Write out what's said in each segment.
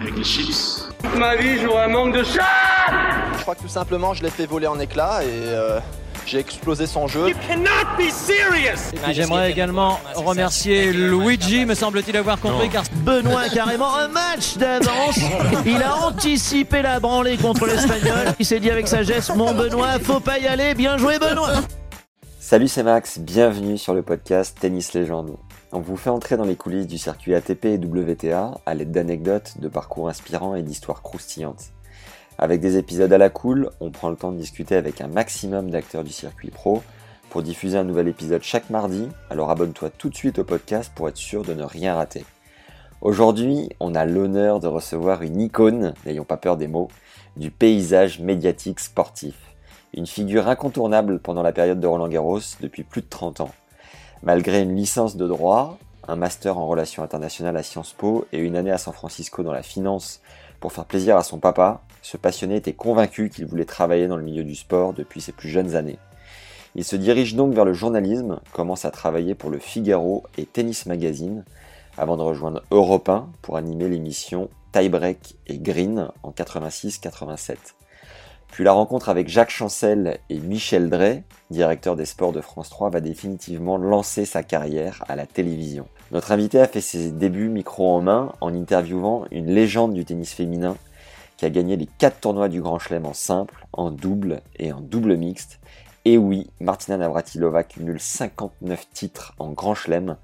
Avec les chips. Ma vie, j'aurais un manque de chat Je crois que tout simplement, je l'ai fait voler en éclats et euh, j'ai explosé son jeu. You cannot be serious Et puis j'aimerais également remercier Luigi, me semble-t-il avoir compris, car Benoît a carrément un match d'avance. Il a anticipé la branlée contre l'Espagnol. Il s'est dit avec sagesse, mon Benoît, faut pas y aller. Bien joué Benoît Salut, c'est Max, bienvenue sur le podcast Tennis Légende. On vous fait entrer dans les coulisses du circuit ATP et WTA à l'aide d'anecdotes, de parcours inspirants et d'histoires croustillantes. Avec des épisodes à la cool, on prend le temps de discuter avec un maximum d'acteurs du circuit pro pour diffuser un nouvel épisode chaque mardi, alors abonne-toi tout de suite au podcast pour être sûr de ne rien rater. Aujourd'hui, on a l'honneur de recevoir une icône, n'ayons pas peur des mots, du paysage médiatique sportif. Une figure incontournable pendant la période de Roland Garros depuis plus de 30 ans. Malgré une licence de droit, un master en relations internationales à Sciences Po et une année à San Francisco dans la finance pour faire plaisir à son papa, ce passionné était convaincu qu'il voulait travailler dans le milieu du sport depuis ses plus jeunes années. Il se dirige donc vers le journalisme, commence à travailler pour le Figaro et Tennis Magazine, avant de rejoindre Europe 1 pour animer l'émission Tiebreak et Green en 86-87. Puis la rencontre avec Jacques Chancel et Michel Drey, directeur des sports de France 3, va définitivement lancer sa carrière à la télévision. Notre invité a fait ses débuts micro en main en interviewant une légende du tennis féminin qui a gagné les 4 tournois du Grand Chelem en simple, en double et en double mixte. Et oui, Martina Navratilova cumule 59 titres en Grand Chelem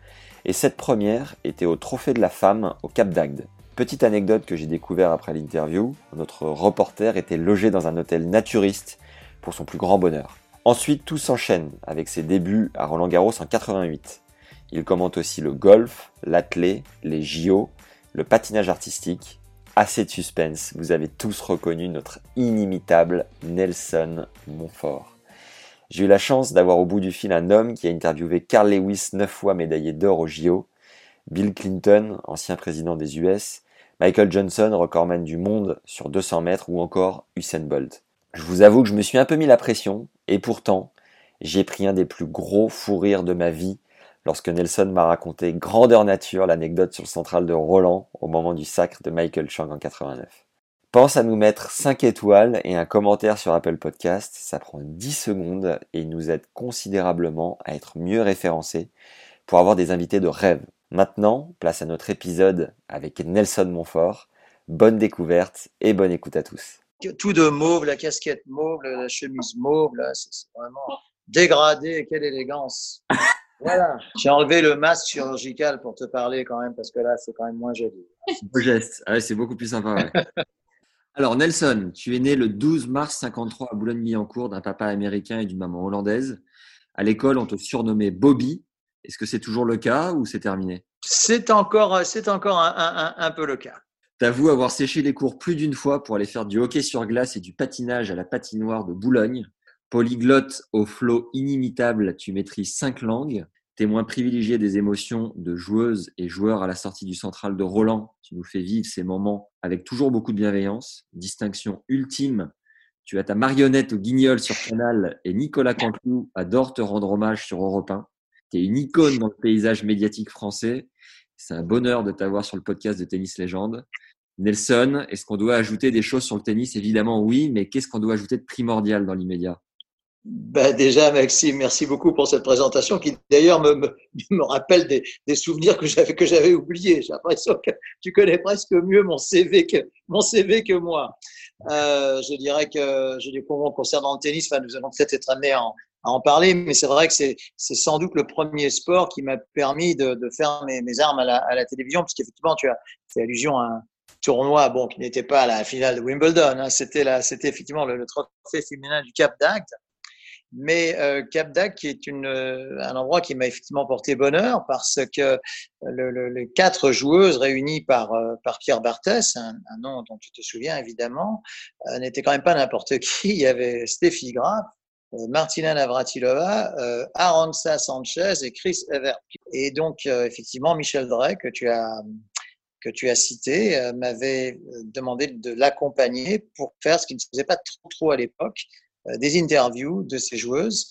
et cette première était au Trophée de la Femme au Cap d'Agde. Petite anecdote que j'ai découvert après l'interview, notre reporter était logé dans un hôtel naturiste pour son plus grand bonheur. Ensuite, tout s'enchaîne avec ses débuts à Roland Garros en 88. Il commente aussi le golf, l'athlé, les JO, le patinage artistique. Assez de suspense, vous avez tous reconnu notre inimitable Nelson Montfort. J'ai eu la chance d'avoir au bout du fil un homme qui a interviewé Carl Lewis, neuf fois médaillé d'or au JO, Bill Clinton, ancien président des US, Michael Johnson, recordman du monde sur 200 mètres, ou encore Usain Bolt. Je vous avoue que je me suis un peu mis la pression, et pourtant, j'ai pris un des plus gros fous rires de ma vie lorsque Nelson m'a raconté grandeur nature l'anecdote sur le central de Roland au moment du sacre de Michael Chang en 89. Pense à nous mettre 5 étoiles et un commentaire sur Apple Podcast, ça prend 10 secondes et nous aide considérablement à être mieux référencés pour avoir des invités de rêve. Maintenant, place à notre épisode avec Nelson Montfort. Bonne découverte et bonne écoute à tous. Tout de mauve, la casquette mauve, la chemise mauve, là, c'est vraiment dégradé. Quelle élégance. Voilà. J'ai enlevé le masque chirurgical pour te parler quand même, parce que là, c'est quand même moins joli. Beau geste. Ah ouais, c'est beaucoup plus sympa. Ouais. Alors, Nelson, tu es né le 12 mars 53 à Boulogne-Billancourt d'un papa américain et d'une maman hollandaise. À l'école, on te surnommait Bobby. Est-ce que c'est toujours le cas ou c'est terminé? C'est encore, c'est encore un, un, un, peu le cas. T'avoues avoir séché les cours plus d'une fois pour aller faire du hockey sur glace et du patinage à la patinoire de Boulogne. Polyglotte au flot inimitable, tu maîtrises cinq langues. Témoin privilégié des émotions de joueuses et joueurs à la sortie du central de Roland, tu nous fais vivre ces moments avec toujours beaucoup de bienveillance. Distinction ultime, tu as ta marionnette au guignol sur Canal et Nicolas Canteloup adore te rendre hommage sur Europe 1. Tu une icône dans le paysage médiatique français. C'est un bonheur de t'avoir sur le podcast de Tennis Légende. Nelson, est-ce qu'on doit ajouter des choses sur le tennis? Évidemment, oui, mais qu'est-ce qu'on doit ajouter de primordial dans l'immédiat? Ben déjà, Maxime, merci beaucoup pour cette présentation qui d'ailleurs me, me, me, rappelle des, des souvenirs que j'avais que j'avais oubliés. J'ai l'impression que tu connais presque mieux mon CV que mon CV que moi. Euh, je dirais que, je dis concernant le tennis, enfin, nous allons peut-être être amenés en, à en parler, mais c'est vrai que c'est sans doute le premier sport qui m'a permis de, de faire mes, mes, armes à la, à la télévision, puisqu'effectivement, tu as fait allusion à un tournoi bon, qui n'était pas la finale de Wimbledon, hein, c'était effectivement le, trophée féminin du Cap d'Agde. Mais euh, Cap d'Agde, qui est une, euh, un endroit qui m'a effectivement porté bonheur parce que le, le, les quatre joueuses réunies par, euh, par Pierre Barthès, un, nom dont tu te souviens évidemment, n'était quand même pas n'importe qui. Il y avait Steffi Graf, euh, Martina Navratilova, euh, Aronsa Sanchez et Chris Evert. Et donc, euh, effectivement, Michel Drey, que tu as, que tu as cité, euh, m'avait demandé de l'accompagner pour faire ce qui ne se faisait pas trop, trop à l'époque, euh, des interviews de ces joueuses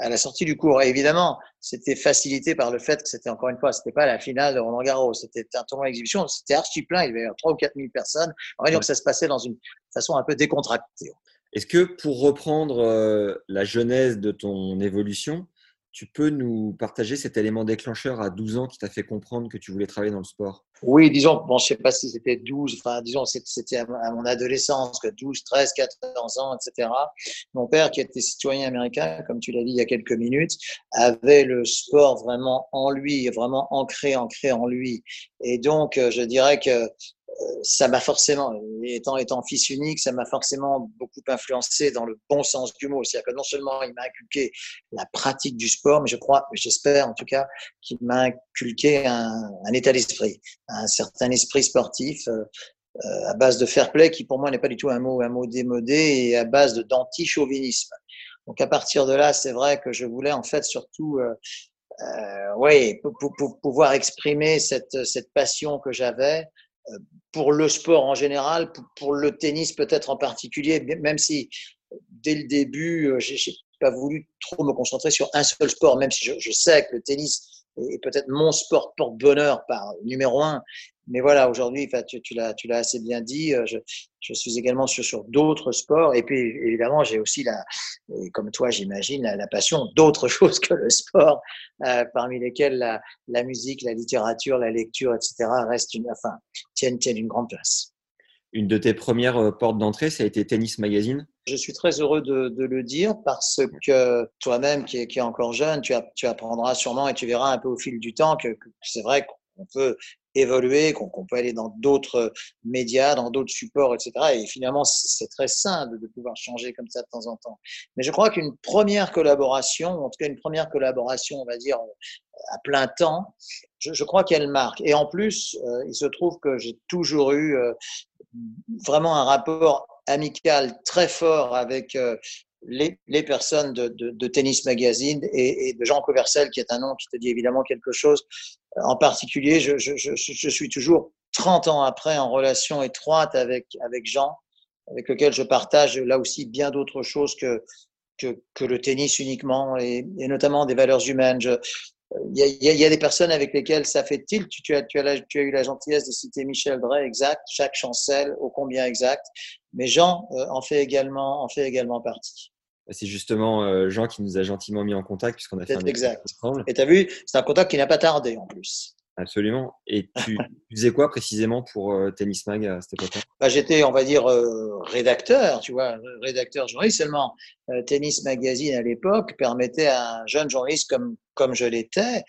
à la sortie du cours. Et évidemment, c'était facilité par le fait que c'était encore une fois, c'était pas la finale de Roland Garros, c'était un tournoi d'exhibition, c'était archi plein, il y avait 3 ou 4 000 personnes. En fait, donc ça se passait dans une façon un peu décontractée. Est-ce que pour reprendre euh, la genèse de ton évolution, tu peux nous partager cet élément déclencheur à 12 ans qui t'a fait comprendre que tu voulais travailler dans le sport? Oui, disons, bon, je sais pas si c'était 12, enfin, disons, c'était à mon adolescence, que 12, 13, 14 ans, etc. Mon père, qui était citoyen américain, comme tu l'as dit il y a quelques minutes, avait le sport vraiment en lui, vraiment ancré, ancré en lui. Et donc, euh, je dirais que ça m'a forcément, étant, étant fils unique, ça m'a forcément beaucoup influencé dans le bon sens du mot. C'est-à-dire que non seulement il m'a inculqué la pratique du sport, mais je crois, j'espère en tout cas, qu'il m'a inculqué un, un état d'esprit, un certain esprit sportif euh, à base de fair play, qui pour moi n'est pas du tout un mot, un mot démodé, et à base d'anti-chauvinisme. Donc à partir de là, c'est vrai que je voulais en fait surtout euh, euh, pour, pour, pour, pouvoir exprimer cette, cette passion que j'avais pour le sport en général, pour, le tennis peut-être en particulier, même si dès le début, j'ai pas voulu trop me concentrer sur un seul sport, même si je, je sais que le tennis est peut-être mon sport porte-bonheur par numéro un, mais voilà, aujourd'hui, tu, tu l'as, assez bien dit. Euh, je, suis également sur, d'autres sports. Et puis, évidemment, j'ai aussi la, comme toi, j'imagine, la, passion d'autres choses que le sport, euh, parmi lesquelles la, la, musique, la littérature, la lecture, etc. restent une, enfin, tiennent, tiennent une grande place. Une de tes premières euh, portes d'entrée, ça a été Tennis Magazine? Je suis très heureux de, de le dire parce que toi-même, qui est, qui est encore jeune, tu, as, tu apprendras sûrement et tu verras un peu au fil du temps que, que c'est vrai qu'on peut évoluer, qu'on qu peut aller dans d'autres médias, dans d'autres supports, etc. Et finalement, c'est très sain de, de, pouvoir changer comme ça de temps en temps. Mais je crois qu'une première collaboration, en tout cas une première collaboration, on va dire à plein temps, je, je crois qu'elle marque. Et en plus, euh, il se trouve que j'ai toujours eu euh, vraiment un rapport amical très fort avec euh, les, les, personnes de, de, Tennis Magazine et, de Jean Covercel, qui est un nom qui te dit évidemment quelque chose. En particulier, je, je, je, suis toujours 30 ans après en relation étroite avec, avec Jean, avec lequel je partage là aussi bien d'autres choses que, que, que, le tennis uniquement, et, notamment des valeurs humaines. Il y, a, il y, a, des personnes avec lesquelles ça fait tilt. Tu, tu, as, tu, as, la, tu as eu la gentillesse de citer Michel Drey, exact, chaque chancelle, ô combien exact. Mais Jean euh, en, fait également, en fait également partie. C'est justement euh, Jean qui nous a gentiment mis en contact puisqu'on a fait un exact. ensemble. Et tu as vu, c'est un contact qui n'a pas tardé en plus. Absolument. Et tu, tu faisais quoi précisément pour euh, Tennis Mag à cette époque bah, J'étais, on va dire, euh, rédacteur, tu vois, rédacteur journaliste. Seulement, euh, Tennis Magazine à l'époque permettait à un jeune journaliste comme, comme je l'étais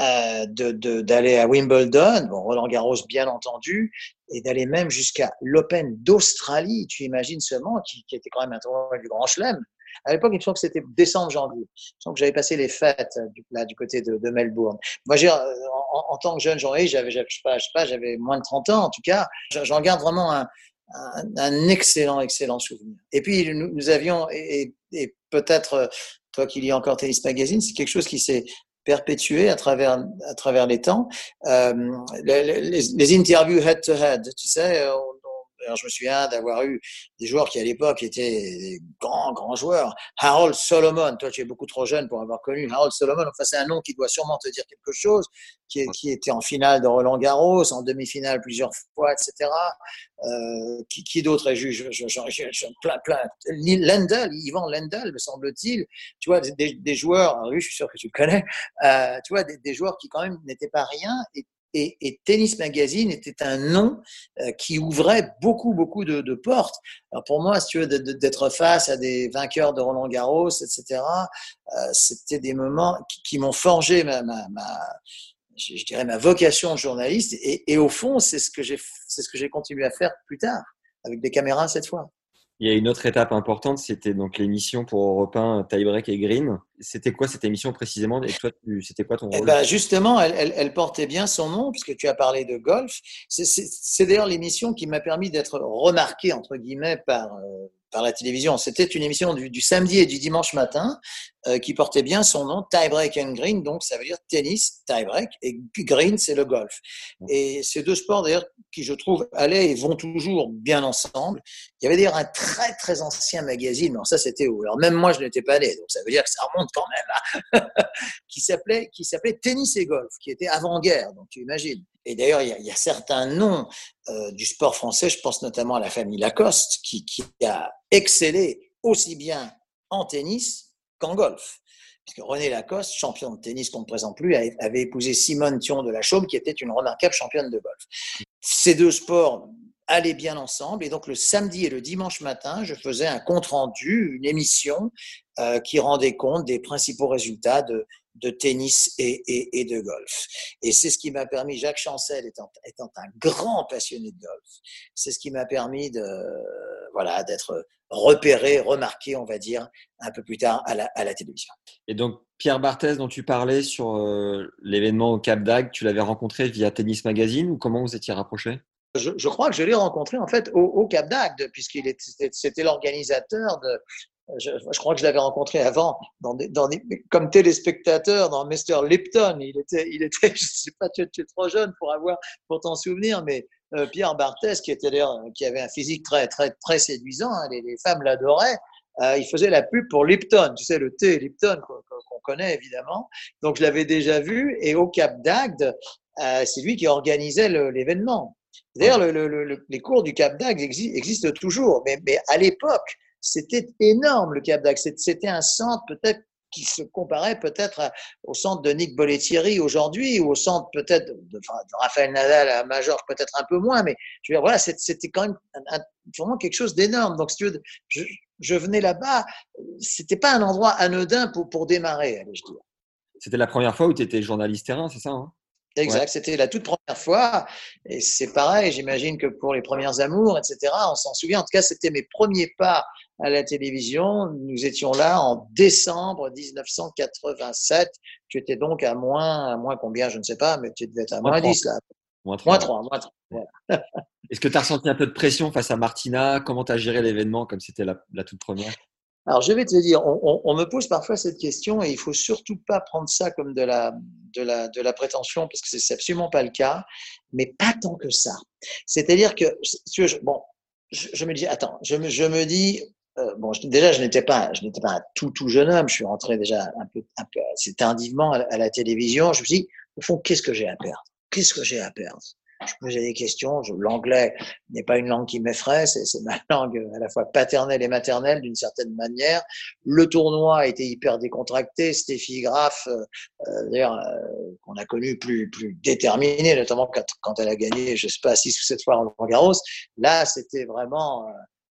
euh, d'aller de, à Wimbledon, bon, Roland Garros bien entendu, et d'aller même jusqu'à l'Open d'Australie, tu imagines seulement, qui, qui, était quand même un tournoi du Grand Chelem, à l'époque, il me semble que c'était décembre, janvier. Je sens que j'avais passé les fêtes du, là, du côté de, Melbourne. Moi, j'ai, en, tant que jeune journaliste, j'avais, je sais sais pas, j'avais moins de 30 ans, en tout cas. J'en garde vraiment un, excellent, excellent souvenir. Et puis, nous, avions, et, peut-être, toi qui lis encore Tennis Magazine, c'est quelque chose qui s'est perpétué à travers, à travers les temps. Euh, les, interviews head-to-head, -head, tu sais, alors, je me souviens d'avoir eu des joueurs qui, à l'époque, étaient des grands, grands joueurs. Harold Solomon, toi, tu es beaucoup trop jeune pour avoir connu Harold Solomon. Enfin, c'est un nom qui doit sûrement te dire quelque chose, qui, est, qui était en finale de Roland Garros, en demi-finale plusieurs fois, etc. Euh, qui, qui d'autre est juge je, je, je, plein, plein. Lendl, Yvan Lendl, me semble-t-il. Tu vois, des, des joueurs, oui, je suis sûr que tu le connais, euh, tu vois, des, des joueurs qui, quand même, n'étaient pas rien et Et, Tennis Magazine était un nom euh, qui ouvrait beaucoup, beaucoup de, portes. Alors pour moi, si tu veux, d'être face à des vainqueurs de Roland Garros, etc., euh, c'était des moments qui, m'ont forgé ma, je, dirais ma vocation journaliste. Et, au fond, c'est ce que j'ai, c'est ce que j'ai continué à faire plus tard, avec des caméras cette fois. Il y a une autre étape importante, c'était donc l'émission pour Europe 1 Tiebreak et Green. C'était quoi cette émission précisément? Et toi, c'était quoi ton eh rôle? ben Justement, elle, elle, portait bien son nom puisque tu as parlé de golf. C'est d'ailleurs l'émission qui m'a permis d'être remarqué entre guillemets par euh, par la télévision. C'était une émission du, du, samedi et du dimanche matin euh, qui portait bien son nom, Tie Break and Green, donc ça veut dire tennis, tie break, et green, c'est le golf. Et ces deux sports, d'ailleurs, qui je trouve allaient et vont toujours bien ensemble. Il y avait d'ailleurs un très très ancien magazine, non, ça c'était où Alors même moi, je n'étais pas né, donc ça veut dire que ça remonte quand même, hein. qui s'appelait qui s'appelait Tennis et Golf, qui était avant-guerre, donc tu imagines. Et d'ailleurs, il, y a certains noms euh, du sport français, je pense notamment à la famille Lacoste, qui, qui a excellé aussi bien en tennis qu'en golf. Puisque René Lacoste, champion de tennis qu'on ne présente plus, avait épousé Simone Thion de la Chaume, qui était une remarquable championne de golf. Ces deux sports allaient bien ensemble. Et donc, le samedi et le dimanche matin, je faisais un compte-rendu, une émission euh, qui rendait compte des principaux résultats de, de tennis et, et, de golf. Et c'est ce qui m'a permis, Jacques Chancel étant, étant un grand passionné de golf, c'est ce qui m'a permis de voilà d'être repéré, remarqué, on va dire, un peu plus tard à la, à la télévision. Et donc Pierre Barthès, dont tu parlais sur euh, l'événement au Cap d'Agde, tu l'avais rencontré via Tennis Magazine ou comment vous étiez rapprochés? Je, crois que je l'ai rencontré en fait au, Cap d'Agde, puisqu'il était, c'était l'organisateur de, je, crois que je l'avais rencontré avant comme téléspectateur dans Mr. Lipton. Il était, il était, je sais pas, tu, es trop jeune pour avoir, pour t'en souvenir, mais euh, Pierre Barthès, qui était qui avait un physique très, très, très séduisant, hein, les, les, femmes l'adoraient. Euh, il faisait la pub pour Lipton, tu sais, le thé Lipton qu'on connaît évidemment. Donc je l'avais déjà vu et au Cap d'Agde, euh, c'est lui qui organisait l'événement. D'ailleurs, le, le, les cours du Cap d'Agde existent toujours, mais, mais à l'époque, c'était énorme le Cap d'Agde. C'était un centre peut-être qui se comparait peut-être au centre de Nick Bollettieri aujourd'hui ou au centre peut-être de, Raphaël Nadal à Major, peut-être un peu moins, mais je veux dire, voilà, c'était quand même vraiment quelque chose d'énorme. Donc, si tu veux, je, je venais là-bas, c'était pas un endroit anodin pour, pour démarrer, allez, je dire. C'était la première fois où tu étais journaliste terrain, c'est ça hein? Exact, c'était la toute première fois. Et c'est pareil, j'imagine que pour les premières amours, etc., on s'en souvient. En tout cas, c'était mes premiers pas à la télévision. Nous étions là en décembre 1987. Tu étais donc à moins, à moins combien, je ne sais pas, mais tu devais être à moins, 10 là. Moins 3. Moins 3, Est-ce que tu as ressenti un peu de pression face à Martina? Comment tu as géré l'événement comme c'était la, la toute première? Alors, je vais te dire, on, me pose parfois cette question et il faut surtout pas prendre ça comme de la, de la, de la prétention parce que c'est absolument pas le cas, mais pas tant que ça. C'est-à-dire que, bon, je, me dis, attends, je me, je me dis, euh, bon, déjà, je n'étais pas, je n'étais pas un tout, tout jeune homme. Je suis rentré déjà un peu, un peu assez tardivement à, à la télévision. Je me dis, au fond, qu'est-ce que j'ai à perdre? Qu'est-ce que j'ai à perdre? Je posais des questions. L'anglais n'est pas une langue qui m'effraie, c'est ma langue à la fois paternelle et maternelle d'une certaine manière. Le tournoi a été hyper décontracté. Stéphie Graff, euh, euh, d'ailleurs, euh, qu'on a connu plus, plus déterminée, notamment quand, quand, elle a gagné, je sais pas, six ou sept fois en Roland Garros. Là, c'était vraiment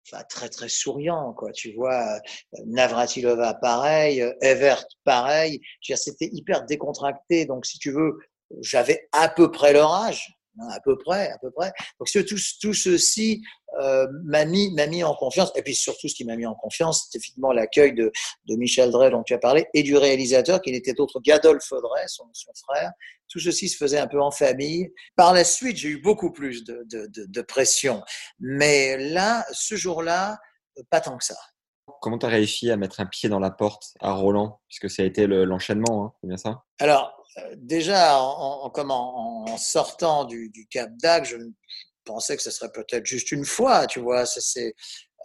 enfin très très souriant quoi tu vois Navratilova pareil Evert pareil c'était hyper décontracté donc si tu veux j'avais à peu près leur âge Hein, à peu près, à peu près. Donc tout, tout ceci euh, m'a mis, m'a mis en confiance. Et puis surtout, ce qui m'a mis en confiance, c'est effectivement l'accueil de, de Michel Drey dont tu as parlé et du réalisateur qui n'était autre qu'Adolphe Drey, son, son frère. Tout ceci se faisait un peu en famille. Par la suite, j'ai eu beaucoup plus de, de, de, de pression. Mais là, ce jour-là, pas tant que ça. Comment tu as réussi à mettre un pied dans la porte à Roland Puisque ça a été l'enchaînement, hein, c'est bien ça? Alors, euh, déjà, en, en, sortant du, du Cap d'Agde, je pensais que ce serait peut-être juste une fois, tu vois. C'est,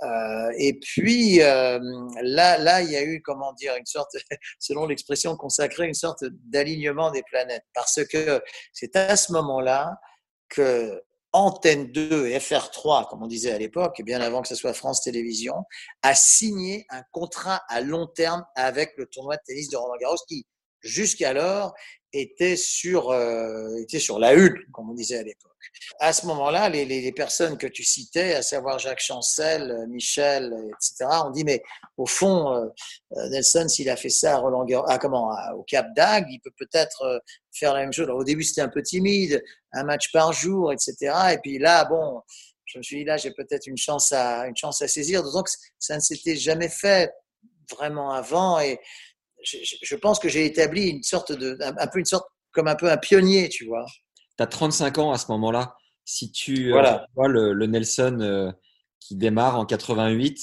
euh, et puis euh, là, là, il y a eu, comment dire, une sorte, selon l'expression consacrée, une sorte d'alignement des planètes, parce que c'est à ce moment-là que Antenne 2 et FR3, comme on disait à l'époque, et bien avant que ce soit France Télévisions, a signé un contrat à long terme avec le tournoi de tennis de Roland Garros qui, jusqu'alors, était sur, euh, était sur la une, comme on disait à l'époque. À ce moment-là, les, les, les, personnes que tu citais, à savoir Jacques Chancel, Michel, etc., on dit mais au fond, euh, Nelson, s'il a fait ça à Roland Garros, ah, comment, au Cap d'Agde, il peut peut-être euh, faire la même chose. Alors, au début, c'était un peu timide, un match par jour, etc. Et puis là, bon, je me suis dit là, j'ai peut-être une chance à une chance à saisir. Donc ça ne s'était jamais fait vraiment avant et je, je pense que j'ai établi une sorte de un, peu une sorte comme un peu un pionnier, tu vois. Tu as 35 ans à ce moment-là. Si tu euh, vois le, le, Nelson euh, qui démarre en 88,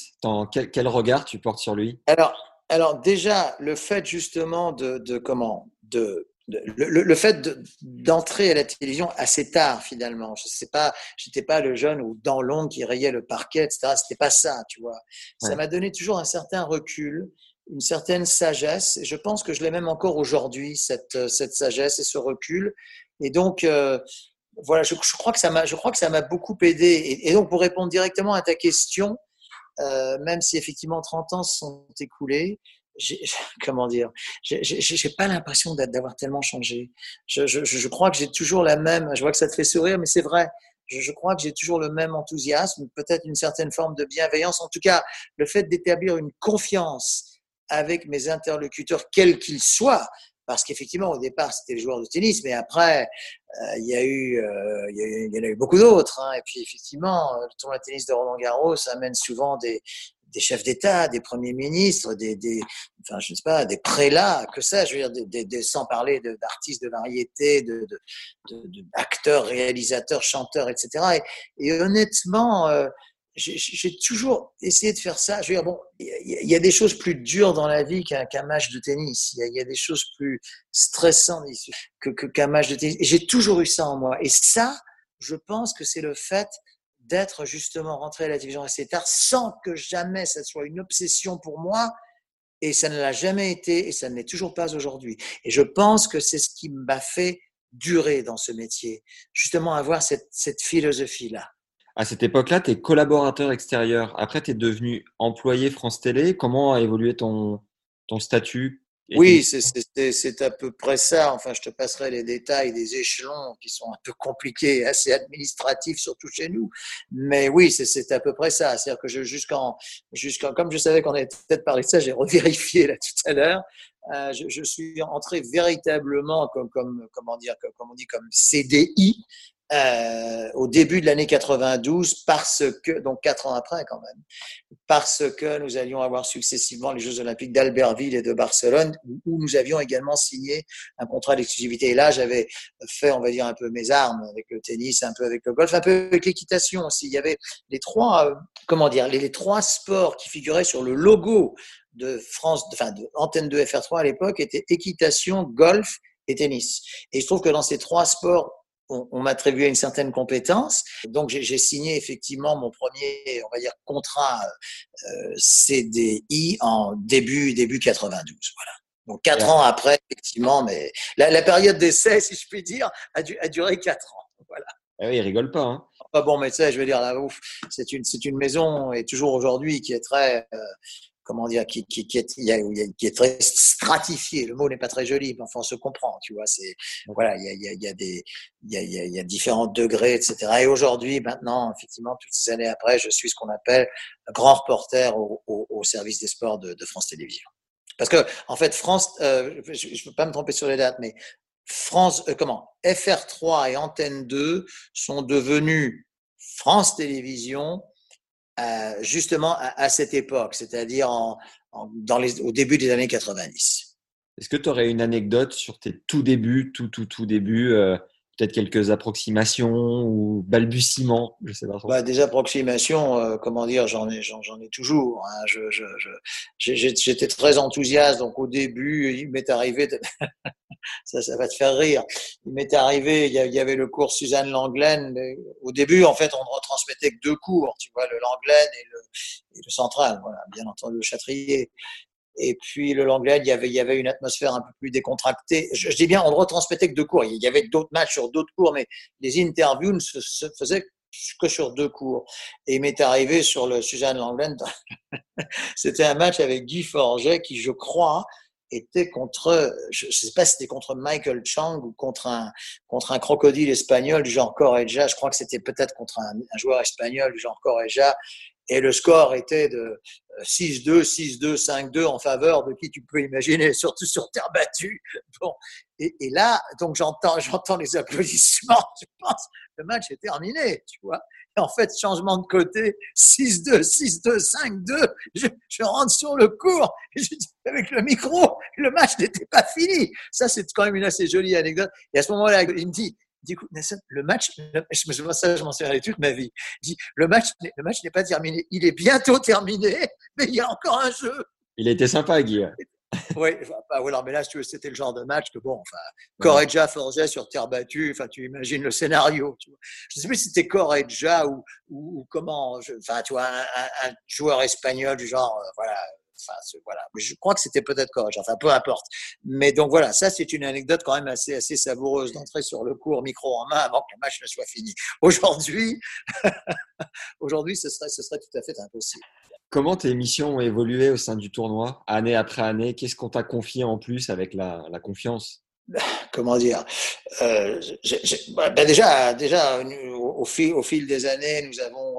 quel, quel, regard tu portes sur lui? Alors, alors déjà, le fait justement de, de comment de le, le, fait d'entrer à la télévision assez tard finalement. Je sais pas, j'étais pas le jeune ou dans l'ombre qui rayait le parquet, etc. C'était pas ça, tu vois. Ça m'a donné toujours un certain recul, une certaine sagesse. Et je pense que je l'ai même encore aujourd'hui cette cette sagesse et ce recul. Et donc euh, voilà, je, crois que ça m'a, je crois que ça m'a beaucoup aidé. Et, donc pour répondre directement à ta question, euh, même si effectivement 30 ans se sont écoulés, comment dire, j'ai pas l'impression d'avoir tellement changé. Je, je, crois que j'ai toujours la même. Je vois que ça te fait sourire, mais c'est vrai. Je, crois que j'ai toujours le même enthousiasme, peut-être une certaine forme de bienveillance. En tout cas, le fait d'établir une confiance avec mes interlocuteurs, quels qu'ils soient, parce qu'effectivement, au départ, c'était le joueur de tennis, mais après, euh, il, y a eu, euh, y en a eu beaucoup d'autres. Hein. Et puis, effectivement, le tournoi de tennis de Roland Garros amène souvent des, chefs d'État, des premiers ministres, des, enfin, je ne sais pas, des prélats, que ça, je veux dire, sans parler d'artistes de, variété, de, réalisateurs, chanteurs, etc. Et, et honnêtement, euh, j'ai toujours essayé de faire ça. Je veux dire, bon, il y, a des choses plus dures dans la vie qu'un match de tennis. Il y, a des choses plus stressantes que qu'un match de tennis. J'ai toujours eu ça en moi. Et ça, je pense que c'est le fait d'être justement rentré à la télévision assez tard sans que jamais ça soit une obsession pour moi. Et ça ne l'a jamais été et ça ne l'est toujours pas aujourd'hui. Et je pense que c'est ce qui m'a fait durer dans ce métier, justement avoir cette, cette philosophie-là. À cette époque-là, tu es collaborateur extérieur. Après, tu es devenu employé France Télé. Comment a évolué ton, ton statut oui, c'est à peu près ça. Enfin, je te passerai les détails des échelons qui sont un peu compliqués, assez administratifs, surtout chez nous. Mais oui, c'est à peu près ça. C'est-à-dire que jusqu'en, jusqu'en, comme je savais qu'on avait peut-être parlé de ça, j'ai revérifié là tout à l'heure. Euh, je, je, suis entré véritablement comme, comme comment dire, comme, comme on dit, comme CDI, euh, au début de l'année 92 parce que, donc quatre ans après quand même, parce que nous allions avoir successivement les Jeux Olympiques d'Albertville et de Barcelone où nous avions également signé un contrat d'exclusivité. Et là, j'avais fait, on va dire, un peu mes armes avec le tennis, un peu avec le golf, un peu avec l'équitation aussi. Il y avait les trois, euh, comment dire, les, les, trois sports qui figuraient sur le logo de France, enfin de Antenne 2 FR3 à l'époque étaient équitation, golf et tennis. Et je trouve que dans ces trois sports on, on m'attribuait une certaine compétence. Donc j'ai signé effectivement mon premier, on va dire, contrat euh, CDI en début début 92. Voilà. Donc quatre ans après, effectivement, mais la, la période d'essai, si je puis dire, a, du, a duré quatre ans. Voilà. Ah oui, il rigole pas. Hein. Pas bon médecin, je veux dire, là, ouf, c'est une, c'est une maison et toujours aujourd'hui qui est très, euh, comment dire, qui, qui, qui, est, qui est très stratifié. Le mot n'est pas très joli, mais enfin, on se comprend, tu vois. C'est, voilà, il y a, il y a, il y a des, il y a, il y a différents degrés, etc. Et aujourd'hui, maintenant, effectivement, toutes ces années après, je suis ce qu'on appelle grand reporter au, au, au, service des sports de, de, France Télévisions. Parce que, en fait, France, euh, je ne peux pas me tromper sur les dates, mais France, euh, comment, FR3 et Antenne 2 sont devenus France Télévisions euh, justement à, cette époque, c'est-à-dire au début des années 90. Est-ce que tu aurais une anecdote sur tes tout débuts, tout, tout, tout début euh, Peut-être quelques approximations ou balbutiements, je sais pas trop. Bah, des approximations, euh, comment dire, j'en ai, j'en, ai toujours. Hein. Je, je, je, j'étais très enthousiaste, donc au début, il m'est arrivé de... ça, ça va te faire rire. Il m'était arrivé, il y avait le cours Suzanne Langlaine. Au début, en fait, on ne retransmettait que deux cours, tu vois, le Langlaine et le, et le Central, voilà, bien entendu le Châtrier. Et puis le Langlaine, il y avait, une atmosphère un peu plus décontractée. Je, dis bien, on ne retransmettait que deux cours. Il y avait d'autres matchs sur d'autres cours, mais les interviews ne se, faisaient que sur deux cours. Et il m'est arrivé sur le Suzanne Langlaine, c'était un match avec Guy Forget qui, je crois, était contre, je ne sais pas si c'était contre Michael Chang ou contre un, contre un crocodile espagnol du genre Correja. Je crois que c'était peut-être contre un, un, joueur espagnol du genre Correja. Et le score était de 6-2, 6-2, 5-2 en faveur de qui tu peux imaginer, surtout sur terre battue. Bon. Et, et là, donc j'entends, j'entends les applaudissements. Je pense, le match est terminé, tu vois. Et en fait, changement de côté, 6-2, 6-2, 5-2. Je, je, rentre sur le cours et je avec le micro, le match n'était pas fini. Ça, c'est quand même une assez jolie anecdote. Et à ce moment-là, il me dit, dit, écoute, Nassim, le match, je, ça, je m'en allé toute ma vie. Il dit, le match, le match n'est pas terminé. Il est bientôt terminé, mais il y a encore un jeu. Il a été sympa, Guy. oui, bah, voilà, mais là, c'était le genre de match que, bon, enfin, Corregia forgeait sur terre battue, enfin, tu imagines le scénario. Tu vois. Je ne sais plus si c'était Corregia ou, ou, ou, comment, enfin, tu vois, un, un, joueur espagnol du genre, euh, voilà, Enfin, voilà. Je crois que c'était peut-être correct. Enfin, peu importe. Mais donc voilà, ça c'est une anecdote quand même assez assez savoureuse d'entrer sur le cours micro en main avant que le match ne soit fini. Aujourd'hui, aujourd'hui, ce serait ce serait tout à fait impossible. Comment tes missions ont évolué au sein du tournoi, année après année? Qu'est-ce qu'on t'a confié en plus avec la, la confiance? Comment dire? Euh, ben Déjà, déjà au, au, fil, au fil des années, nous avons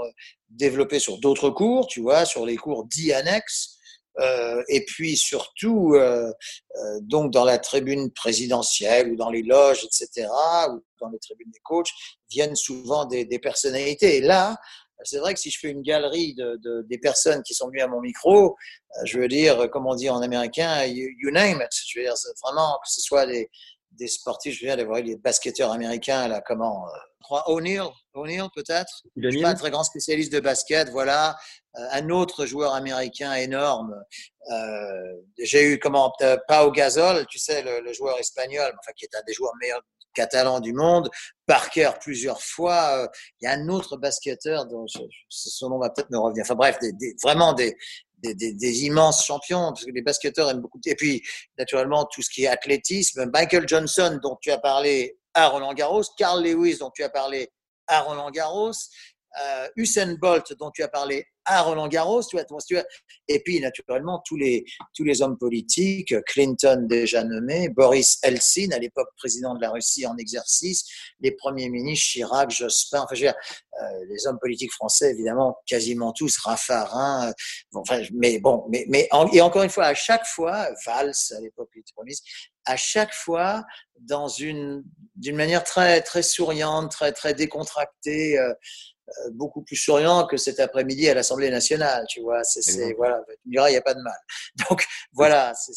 développé sur d'autres cours, tu vois, sur les cours dits annexes. Euh, et puis surtout, euh, euh, donc dans la tribune présidentielle ou dans les loges, etc., ou dans les tribunes des coachs, viennent souvent des, personnalités. Et là, c'est vrai que si je fais une galerie de, de, des personnes qui sont venues à mon micro, je veux dire, comme on dit en américain, you, name it. Je veux dire, vraiment, que ce soit des, des sportifs, je viens d'avoir les basketteurs américains, là, comment O'Neill, O'Neill peut-être? Je suis pas un très grand spécialiste de basket, voilà. Euh, un autre joueur américain énorme. Euh, J'ai eu, comment, Pau Gasol, tu sais, le, le, joueur espagnol, enfin, qui est un des joueurs meilleurs catalans du monde, Parker plusieurs fois. Euh, il y a un autre basketteur dont je, son nom va peut-être me revenir. Enfin bref, des, des, vraiment des, des, des, des, immenses champions, parce que les basketteurs aiment beaucoup. Et puis, naturellement, tout ce qui est athlétisme. Michael Johnson, dont tu as parlé à Roland Garros, Carl Lewis, dont tu as parlé à Roland Garros, euh, Usain Bolt, dont tu as parlé à Roland Garros, tu vois, tu vois, et puis naturellement tous les tous les hommes politiques, Clinton déjà nommé, Boris Eltsine à l'époque président de la Russie en exercice, les premiers ministres Chirac, Jospin, enfin euh, les hommes politiques français évidemment quasiment tous, Raffarin, euh, enfin mais bon, mais mais et encore une fois à chaque fois Valls à l'époque ministre, à chaque fois dans une d'une manière très très souriante, très très décontractée. Euh, beaucoup plus souriant que cet après-midi à l'Assemblée nationale, tu vois. C'est, voilà, tu me diras, il n'y a pas de mal. Donc, voilà, c'est,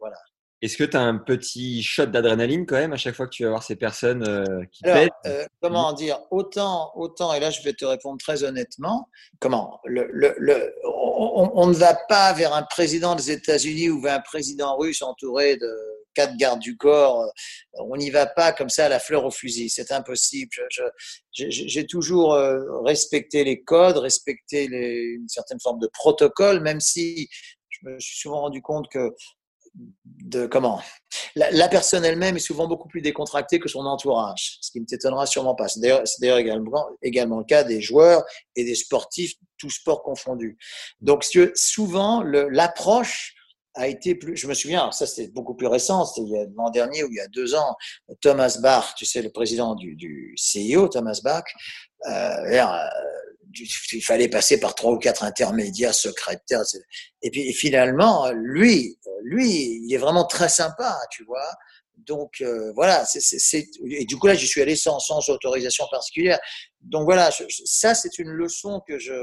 voilà. Est-ce que tu as un petit shot d'adrénaline quand même à chaque fois que tu vas voir ces personnes euh, qui Alors, euh, Comment dire? Autant, autant, et là je vais te répondre très honnêtement, comment? Le, le, le on, on, ne va pas vers un président des États-Unis ou vers un président russe entouré de quatre gardes du corps. On n'y va pas comme ça à la fleur au fusil. C'est impossible. J'ai toujours euh, respecté les codes, respecté une certaine forme de protocole, même si je me suis souvent rendu compte que de comment la, la personne elle-même est souvent beaucoup plus décontractée que son entourage, ce qui ne t'étonnera sûrement pas. C'est d'ailleurs également, également le cas des joueurs et des sportifs, tous sports confondus. Donc souvent l'approche a été plus. Je me souviens, alors ça c'était beaucoup plus récent, c'était l'an dernier ou il y a deux ans. Thomas Bach, tu sais, le président du, du CIO, Thomas Bach, euh, il fallait passer par trois ou quatre intermédiaires, secrétaires, et puis finalement, lui, lui, il est vraiment très sympa, tu vois. Donc euh, voilà, c'est, et du coup là, j'y suis allé sans, sans autorisation particulière. Donc voilà, je, ça c'est une leçon que je,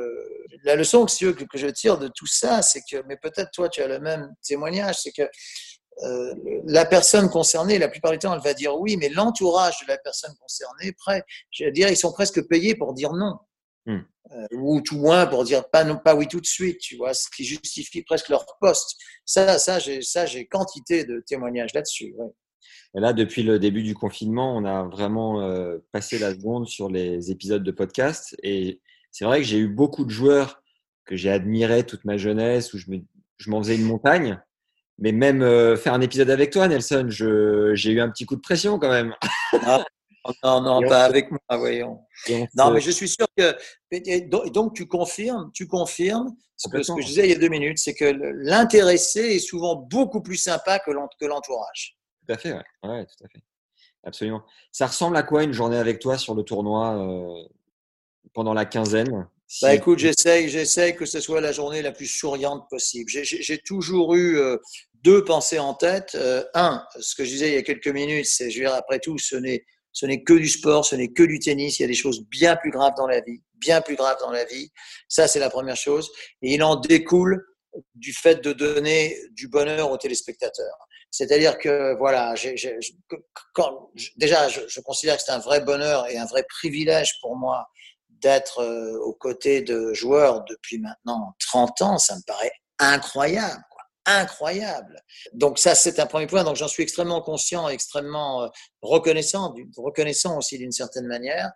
la leçon que, que, que je tire de tout ça, c'est que, mais peut-être toi tu as le même témoignage, c'est que euh, la personne concernée, la plupart du temps, elle va dire oui, mais l'entourage de la personne concernée, près, je veux dire, ils sont presque payés pour dire non. Mmh. Euh, ou tout moins pour dire pas non pas oui tout de suite, tu vois, ce qui justifie presque leur poste. Ça, ça, j'ai, ça, j'ai quantité de témoignages là-dessus. Ouais. Et là, depuis le début du confinement, on a vraiment euh, passé la seconde sur les épisodes de podcast. Et c'est vrai que j'ai eu beaucoup de joueurs que j'ai admirés toute ma jeunesse, où je, me, je m'en faisais une montagne. Mais même euh, faire un épisode avec toi, Nelson, je, j'ai eu un petit coup de pression quand même. Ah, Non, non, pas avec moi, voyons. Non, mais je suis sûr que. Donc, tu confirmes, tu confirmes ce que, ce que je disais il y a deux minutes, c'est que l'intéressé est souvent beaucoup plus sympa que l'entourage. Tout à fait, ouais. ouais. tout à fait. Absolument. Ça ressemble à quoi une journée avec toi sur le tournoi euh, pendant la quinzaine bah écoute, j'essaye, j'essaye que ce soit la journée la plus souriante possible. J'ai toujours eu euh, deux pensées en tête. Euh, un, ce que je disais il y a quelques minutes, c'est, je veux dire, après tout, ce n'est ce n'est que du sport, ce n'est que du tennis. Il y a des choses bien plus graves dans la vie, bien plus graves dans la vie. Ça, c'est la première chose. Et il en découle du fait de donner du bonheur aux téléspectateurs. C'est-à-dire que, voilà, quand, déjà, je, je considère que c'est un vrai bonheur et un vrai privilège pour moi d'être euh, aux côtés de joueurs depuis maintenant 30 ans, ça me paraît incroyable. Incroyable. Donc ça, c'est un premier point. Donc j'en suis extrêmement conscient, extrêmement euh, reconnaissant, reconnaissant aussi d'une certaine manière.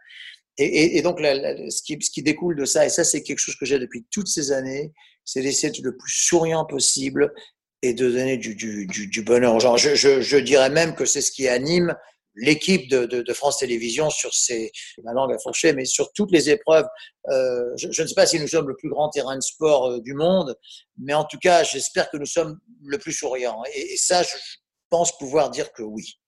Et, et, et donc ce, qui, ce qui découle de ça, et ça c'est quelque chose que j'ai depuis toutes ces années, c'est d'essayer d'être le plus souriant possible et de donner du, du, du, du bonheur aux gens. Je, je, je dirais même que c'est ce qui anime l'équipe de, de, de, France Télévisions sur ces, ma langue à fourcher, mais sur toutes les épreuves. Euh, je, je, ne sais pas si nous sommes le plus grand terrain de sport euh, du monde, mais en tout cas, j'espère que nous sommes le plus souriant. Et, ça, je pense pouvoir dire que oui.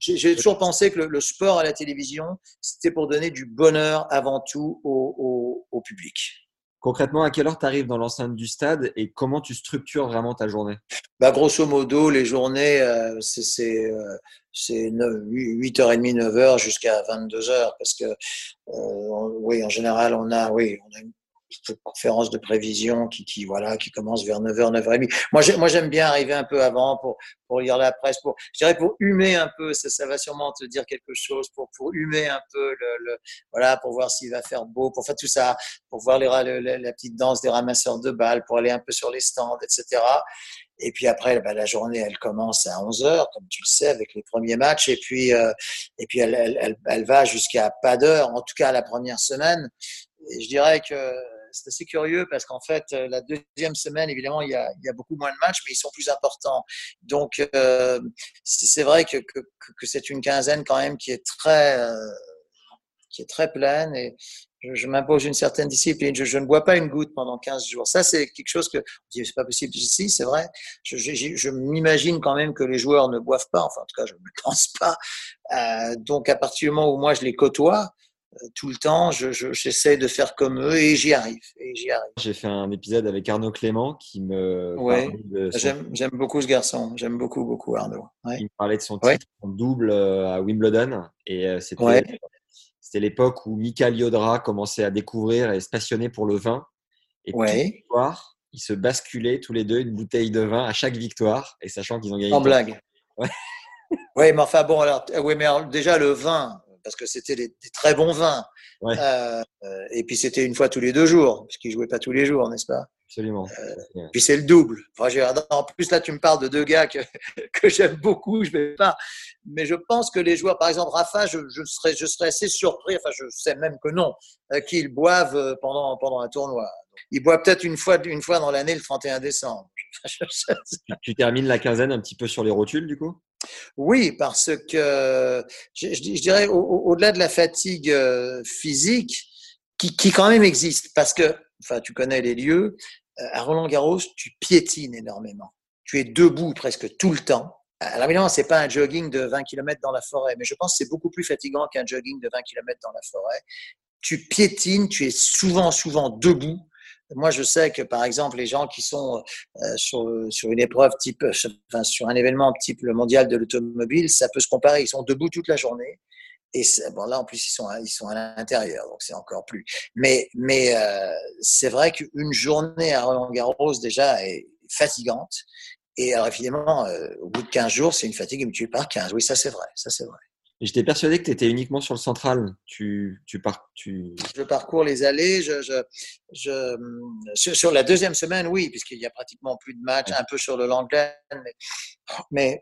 J'ai toujours pensé que le, le, sport à la télévision, c'était pour donner du bonheur avant tout au, au, au public. Concrètement, à quelle heure tu arrives dans l'enceinte du stade et comment tu structures vraiment ta journée? Bah, Grosso modo, les journées, euh, c'est euh, 8h30, 9h jusqu'à 22h parce que, euh, oui, en général, on a, oui, on a une conférence de prévision qui, qui, voilà, qui commence vers 9h, 9h30. Moi, j'aime bien arriver un peu avant pour, pour lire la presse, pour, je dirais pour humer un peu, ça, ça va sûrement te dire quelque chose, pour, pour humer un peu le, voilà, pour voir s'il va faire beau, pour faire tout ça, pour voir les, la, la petite danse des ramasseurs de balles, pour aller un peu sur les stands, etc. Et puis après, bah, la journée, elle commence à 11 heures, comme tu le sais, avec les premiers matchs. Et puis, euh, et puis elle, elle, elle, elle va jusqu'à pas d'heure, en tout cas la première semaine. Et je dirais que c'est assez curieux parce qu'en fait, euh, la deuxième semaine, évidemment, il y, a, beaucoup moins de matchs, mais ils sont plus importants. Donc, euh, c'est vrai que, c'est une quinzaine quand même qui est très, euh, qui est très pleine et je, m'impose une certaine discipline. Je, ne bois pas une goutte pendant 15 jours. Ça, c'est quelque chose que c'est pas possible. Si, c'est vrai. Je, m'imagine quand même que les joueurs ne boivent pas. Enfin, en tout cas, je ne pense pas. Donc, à partir du moment où moi je les côtoie, tout le temps, j'essaie je, de faire comme eux et j'y arrive. arrive. J'ai fait un épisode avec Arnaud Clément qui me. Ouais, j'aime beaucoup ce garçon. J'aime beaucoup, beaucoup Arnaud. Ouais. Il me parlait de son titre ouais. en double euh, à Wimbledon et euh, c'était l'époque où Mika Liodra commençait à découvrir et se passionner pour le vin. Et ouais. victoire, ils se basculaient tous les deux une bouteille de vin à chaque victoire et sachant qu'ils ont gagné. En blague. Ouais. mais enfin bon, alors, oui, mais alors, déjà le vin, parce que c'était des, des, très bons vins. Ouais. Euh, et puis c'était une fois tous les deux jours, parce qu'ils jouaient pas tous les jours, n'est-ce pas? Absolument. Euh, puis c'est le double. Enfin, en plus, là, tu me parles de deux gars que, que j'aime beaucoup, je vais pas. Mais je pense que les joueurs, par exemple, Rafa, je, je, serais, je serais assez surpris, enfin, je sais même que non, euh, qu'ils boivent pendant, pendant un tournoi. Ils boivent peut-être une fois, une fois dans l'année, le 31 décembre. tu termines la quinzaine un petit peu sur les rotules, du coup? Oui, parce que je, je dirais au-delà au de la fatigue euh, physique, qui, qui, quand même existe, parce que, enfin, tu connais les lieux, euh, à Roland Garros, tu piétines énormément. Tu es debout presque tout le temps. Alors évidemment, c'est pas un jogging de 20 km dans la forêt, mais je pense que c'est beaucoup plus fatigant qu'un jogging de 20 km dans la forêt. Tu piétines, tu es souvent, souvent debout. Moi, je sais que, par exemple, les gens qui sont euh, sur, sur une épreuve type, enfin, sur un événement type le mondial de l'automobile, ça peut se comparer. Ils sont debout toute la journée. Et bon, là, en plus, ils sont, ils sont à l'intérieur, donc c'est encore plus. Mais, mais euh, c'est vrai qu'une journée à Roland Garros, déjà, est fatigante. Et alors, évidemment, euh, au bout de 15 jours, c'est une fatigue multipliée par 15. Oui, ça, c'est vrai. Ça, c'est vrai. J'étais persuadé que tu étais uniquement sur le central. Tu, tu, pars, tu... Je parcours les allées. Je, je, je, sur, la deuxième semaine, oui, puisqu'il y a pratiquement plus de matchs, un peu sur le Langlen. Mais, mais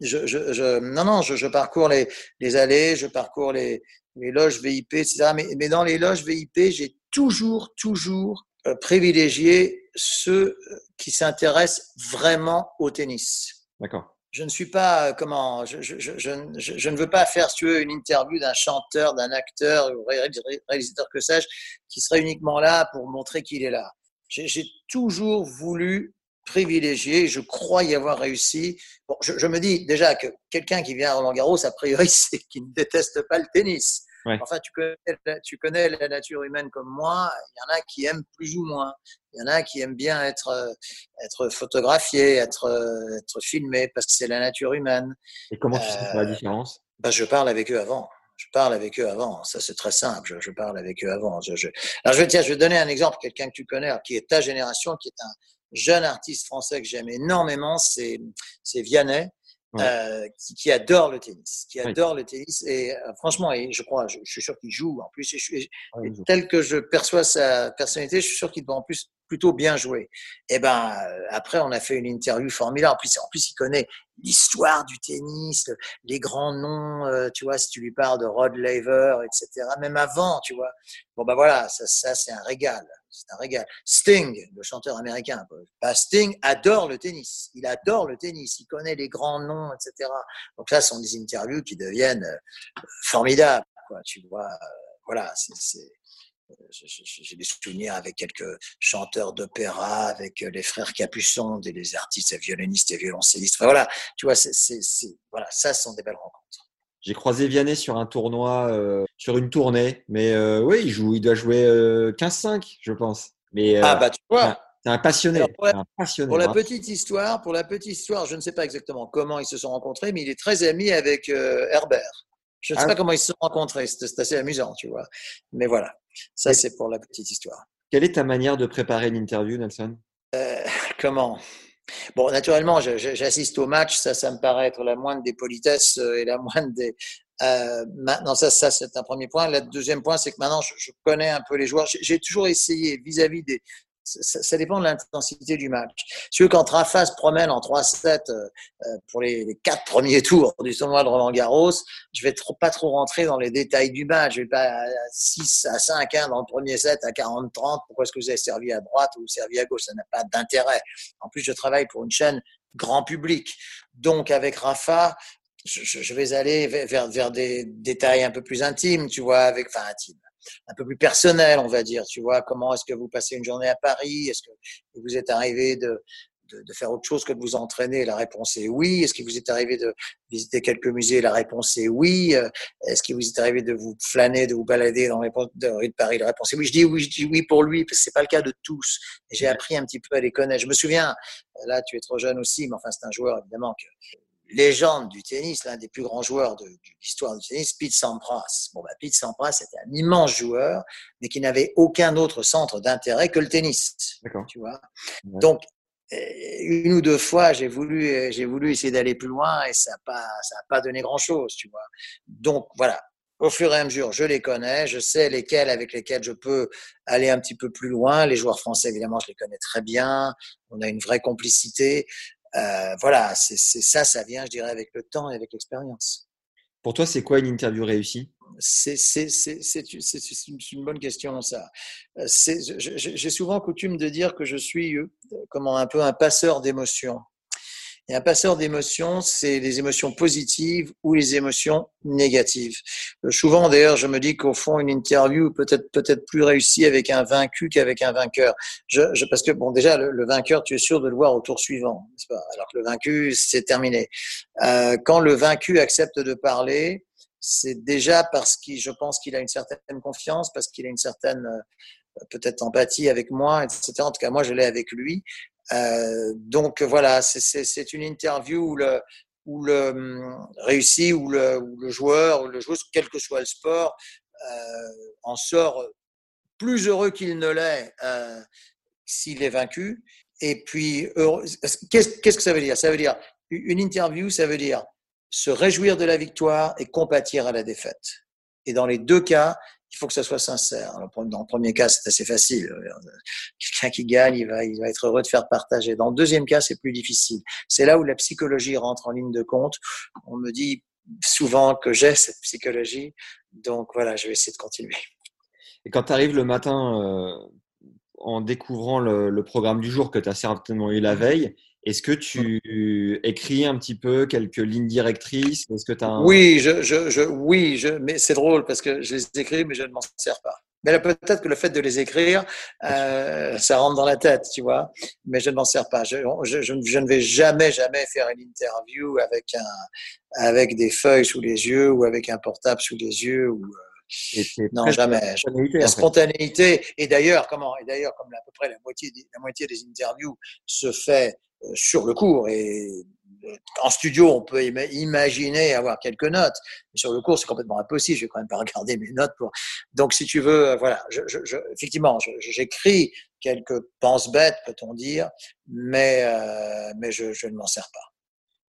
je, je, je, non, non, je, je parcours les, les allées, je parcours les, les loges VIP, etc. Mais, mais dans les loges VIP, j'ai toujours, toujours euh, privilégié ceux qui s'intéressent vraiment au tennis. D'accord je ne suis pas comment je, je, je, je, ne veux pas faire si tu veux une interview d'un chanteur, d'un acteur ou réalisateur que sais-je qui serait uniquement là pour montrer qu'il est là. J'ai toujours voulu privilégier, je crois y avoir réussi. Bon, je, me dis déjà que quelqu'un qui vient à Roland Garros, a priori, c'est qu'il ne déteste pas le tennis. Enfin, tu connais, tu connais la nature humaine comme moi. Il y en a qui aiment plus ou moins. Il y en a qui aiment bien être, euh, être photographié, être, euh, être filmé parce que c'est la nature humaine. Et comment tu sais la euh, différence? bah, Je parle avec eux avant. Je parle avec eux avant. Ça, c'est très simple. Je, parle avec eux avant. Je, Alors, je, tiens, je vais donner un exemple. Quelqu'un que tu connais, qui est ta génération, qui est un jeune artiste français que j'aime énormément, c'est Vianney. Euh, qui, qui, adore le tennis, qui adore le tennis et euh, franchement, et je crois, je, je suis sûr qu'il joue en plus. Et tel que je perçois sa personnalité, je suis sûr qu'il doit en plus plutôt bien jouer. Et ben euh, après, on a fait une interview formidable. En plus, en plus, il connaît l'histoire du tennis, les grands noms. Euh, tu vois, si tu lui parles de Rod Laver, etc. Même avant, tu vois. Bon ben voilà, ça, ça c'est un régal. C'est un régal. Sting, le chanteur américain, bah, Sting adore le tennis. Il adore le tennis. Il connaît les grands noms, etc. Donc là, ce sont des interviews qui deviennent formidables. Quoi, tu vois, voilà, c'est j'ai des souvenirs avec quelques chanteurs d'opéra, avec euh, les frères Capuçon, des les artistes, violonistes et violoncellistes. voilà, tu vois, c'est, voilà, ça sont des belles rencontres. J'ai croisé Vianney sur un tournoi, euh, sur une tournée, mais euh, oui, il joue, il doit jouer 15-5, je pense. Mais ah bah tu vois. C'est un passionné. pour, la, pour la petite histoire, pour la petite histoire, je ne sais pas exactement comment ils se sont rencontrés, mais il est très ami avec Herbert. Je ne sais ah pas comment ils se sont rencontrés. C'est assez amusant, tu vois. Mais voilà. Ça, c'est pour la petite histoire. Quelle est ta manière de préparer l'interview, Nelson? Euh, Comment? Bon, naturellement, j'assiste au match. Ça, ça me paraît être la moindre des politesses euh, et la moindre des. Euh, maintenant, ça, ça c'est un premier point. Le deuxième point, c'est que maintenant, je, je, connais un peu les joueurs. J'ai toujours essayé, vis-à-vis des, ça, dépend de l'intensité du match. Si quand Rafa se promène en 3-7 euh, euh, pour les, quatre premiers tours du tournoi de Roland Garros, je vais pas trop rentrer dans les détails du match. Je vais pas à 6 à 5 hein, dans le premier set à 40-30. Pourquoi est-ce que vous avez servi à droite ou servi à gauche? Ça n'a pas d'intérêt. En plus, je travaille pour une chaîne grand public. Donc, avec Rafa, je, vais aller vers, vers des détails un peu plus intimes, tu vois, avec, enfin, intimes un peu plus personnel, on va dire. Tu vois, comment est-ce que vous passez une journée à Paris? Est-ce que vous êtes arrivé de, de, faire autre chose que de vous entraîner? La réponse est oui. Est-ce qu'il vous est arrivé de visiter quelques musées? La réponse est oui. Est-ce qu'il vous est arrivé de vous flâner, de vous balader dans les rues de Paris? La réponse est oui. Je dis oui, je dis oui pour lui, parce que c'est pas le cas de tous. J'ai appris un petit peu à les connaître. Je me souviens, là tu es trop jeune aussi, mais enfin c'est un joueur évidemment que légende du tennis, l'un des plus grands joueurs de, l'histoire du tennis, Pete Sampras. Bon, bah, Pete Sampras était un immense joueur, mais qui n'avait aucun autre centre d'intérêt que le tennis. Tu vois. Donc, euh, une ou deux fois, j'ai voulu, j'ai voulu essayer d'aller plus loin et ça n'a pas, ça a pas donné grand chose, tu vois. Donc, voilà. Au fur et à mesure, je les connais, je sais lesquels avec lesquels je peux aller un petit peu plus loin. Les joueurs français, évidemment, je les connais très bien. On a une vraie complicité. Euh, voilà, c'est ça, ça vient, je dirais, avec le temps et avec l'expérience. Pour toi, c'est quoi une interview réussie? C'est une bonne question, ça. Euh, j'ai souvent coutume de dire que je suis euh, comment un peu un passeur d'émotions. Et un passeur d'émotions, c'est les émotions positives ou les émotions négatives. Euh, souvent, d'ailleurs, je me dis qu'au fond, une interview peut être peut-être plus réussie avec un vaincu qu'avec un vainqueur. Je, je, parce que bon, déjà, le, vainqueur, tu es sûr de le voir au tour suivant, pas? Alors que le vaincu, c'est terminé. Euh, quand le vaincu accepte de parler, c'est déjà parce qu'il, je pense qu'il a une certaine confiance, parce qu'il a une certaine euh, peut-être empathie avec moi, etc. En tout cas, moi, je l'ai avec lui. Euh, donc voilà, c'est une interview où le, où le hum, réussi, où le, où le joueur, ou le joueur, quel que soit le sport, euh, en sort plus heureux qu'il ne l'est euh, s'il est vaincu. Et puis, qu'est-ce que ça veut dire? Ça veut dire, une interview, ça veut dire se réjouir de la victoire et compatir à la défaite. Et dans les deux cas, il faut que ça soit sincère. Dans le premier cas, c'est assez facile. Quelqu'un qui gagne, il va, il va être heureux de faire partager. Dans le deuxième cas, c'est plus difficile. C'est là où la psychologie rentre en ligne de compte. On me dit souvent que j'ai cette psychologie. Donc voilà, je vais essayer de continuer. Et quand tu arrives le matin euh, en découvrant le, le programme du jour que tu as certainement eu la veille, est-ce que tu écris un petit peu quelques lignes directrices? Est-ce que as Oui, je, je, je, oui je, mais c'est drôle parce que je les écris, mais je ne m'en sers pas. Mais peut-être que le fait de les écrire, euh, ça rentre dans la tête, tu vois. Mais je ne m'en sers pas. Je, je, je, ne vais jamais, jamais faire une interview avec un, avec des feuilles sous les yeux ou avec un portable sous les yeux ou. Euh, non, jamais. La spontanéité. Et d'ailleurs, comment Et d'ailleurs, comme à peu près la moitié, des, la moitié des interviews se fait sur le cours. Et euh, en studio, on peut imaginer avoir quelques notes, mais sur le cours, c'est complètement impossible. Je vais quand même pas regarder mes notes pour. Donc, si tu veux, euh, voilà, je, je, effectivement, j'écris quelques penses bêtes, peut-on dire, mais mais je, ne m'en sers pas.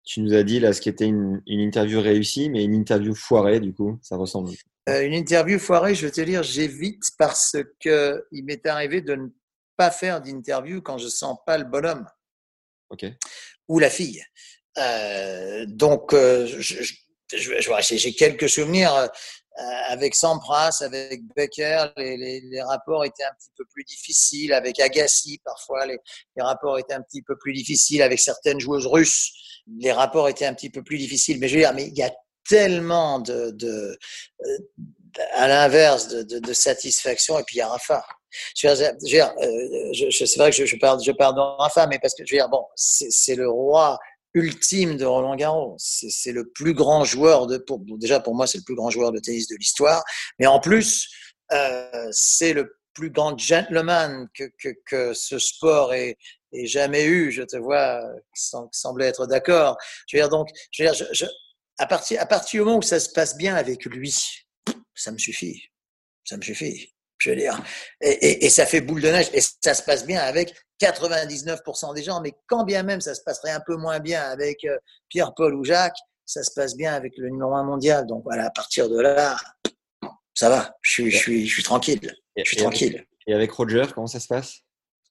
Tu nous as dit là ce qui était une, une, interview réussie, mais une interview foirée, du coup, ça ressemble. une interview foirée, je vais te dire, j'évite parce que il m'est arrivé de ne pas faire d'interview quand je sens pas le bonhomme ou la fille. Euh, donc, euh, j'ai quelques souvenirs euh, avec Sampras, avec Becker, les, les, les, rapports étaient un petit peu plus difficiles. Avec Agassi, parfois, les, les, rapports étaient un petit peu plus difficiles. Avec certaines joueuses russes, les rapports étaient un petit peu plus difficiles. Mais je veux dire, mais il y a tellement de, de à l'inverse de, de, de, satisfaction. Et puis il y a Rafa. Je euh, je, je, c'est vrai que je, parle, je parle de Rafa, mais parce que je veux dire, bon, c'est le roi ultime de Roland Garros. C'est le plus grand joueur de, déjà pour moi, c'est le plus grand joueur de tennis de l'histoire. Mais en plus, euh, c'est le plus grand gentleman que, ce sport ait, jamais eu. Je te vois, semblait être d'accord. Je veux dire, donc, à partir, à partir du moment où ça se passe bien avec lui, ça me suffit. Ça me suffit. Je veux dire. Et, et, et, ça fait boule de neige. Et ça se passe bien avec 99% des gens. Mais quand bien même ça se passerait un peu moins bien avec euh, Pierre-Paul ou Jacques, ça se passe bien avec le numéro un mondial. Donc voilà, à partir de là, ça va. Je suis, je suis, je suis tranquille. Je suis tranquille. Et avec Roger, comment ça se passe?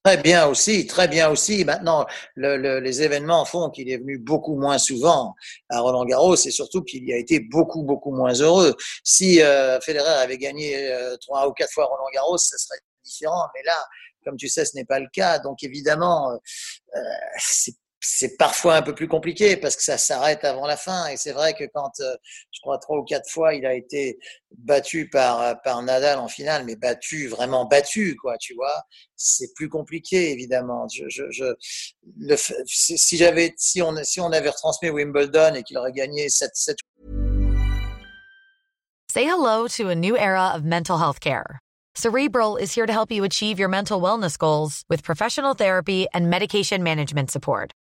Très bien aussi, très bien aussi. Maintenant, le, le, les événements font qu'il est venu beaucoup moins souvent à Roland Garros et surtout qu'il y a été beaucoup, beaucoup moins heureux. Si euh, Federer avait gagné euh, trois ou quatre fois Roland Garros, ça serait différent. Mais là, comme tu sais, ce n'est pas le cas. Donc évidemment, euh, c'est c'est parfois un peu plus compliqué parce que ça s'arrête avant la fin. Et c'est vrai que quand, euh, je crois, trois ou quatre fois, il a été battu par, euh, par Nadal en finale, mais battu, vraiment battu, quoi, tu vois, c'est plus compliqué, évidemment. Je, je, je le, si j'avais, si on, si on avait retransmis Wimbledon et qu'il aurait gagné cette, cette... Say hello to a new era of mental health care. Cerebral is here to help you achieve your mental wellness goals with professional therapy and medication management support.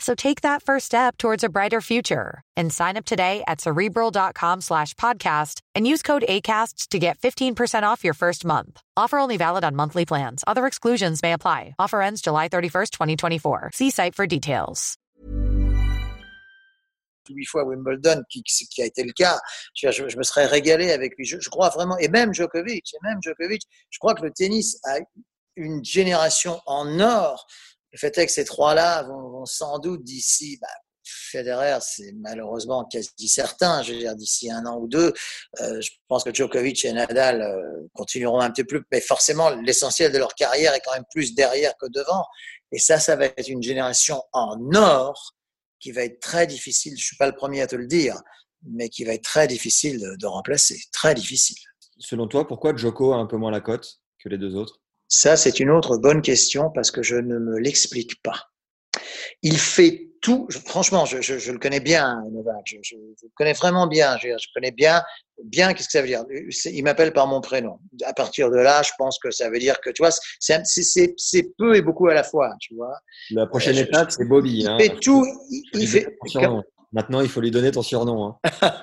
So take that first step towards a brighter future and sign up today at cerebral.com slash podcast and use code ACasts to get 15% off your first month. Offer only valid on monthly plans. Other exclusions may apply. Offer ends July 31st, 2024. See site for details. huit fois Wimbledon, qui, qui, a été le cas, je, je, je me serais régalé avec lui. Je, je, crois vraiment, et même Djokovic, et même Djokovic, je crois que le tennis a une génération en or. Le fait est que ces trois-là vont, sans doute d'ici, bah, Federer, c'est malheureusement quasi certain. Je veux dire, d'ici un an ou deux, euh, je pense que Djokovic et Nadal euh, continueront un petit peu, mais forcément, l'essentiel de leur carrière est quand même plus derrière que devant. Et ça, ça va être une génération en or qui va être très difficile, je ne suis pas le premier à te le dire, mais qui va être très difficile de, de remplacer. Très difficile. Selon toi, pourquoi Joko a un peu moins la cote que les deux autres? Ça, c'est une autre bonne question parce que je ne me l'explique pas. Il fait tout, franchement, je, je, je, le connais bien, Novak, je, je, le connais vraiment bien, je, connais bien, bien, qu'est-ce que ça veut dire Il m'appelle par mon prénom. À partir de là, je pense que ça veut dire que, tu vois, c'est peu et beaucoup à la fois, tu vois. La prochaine étape, c'est Bobby. Il hein. fait tout, il, il fait... Maintenant, il faut lui donner ton surnom. Hein.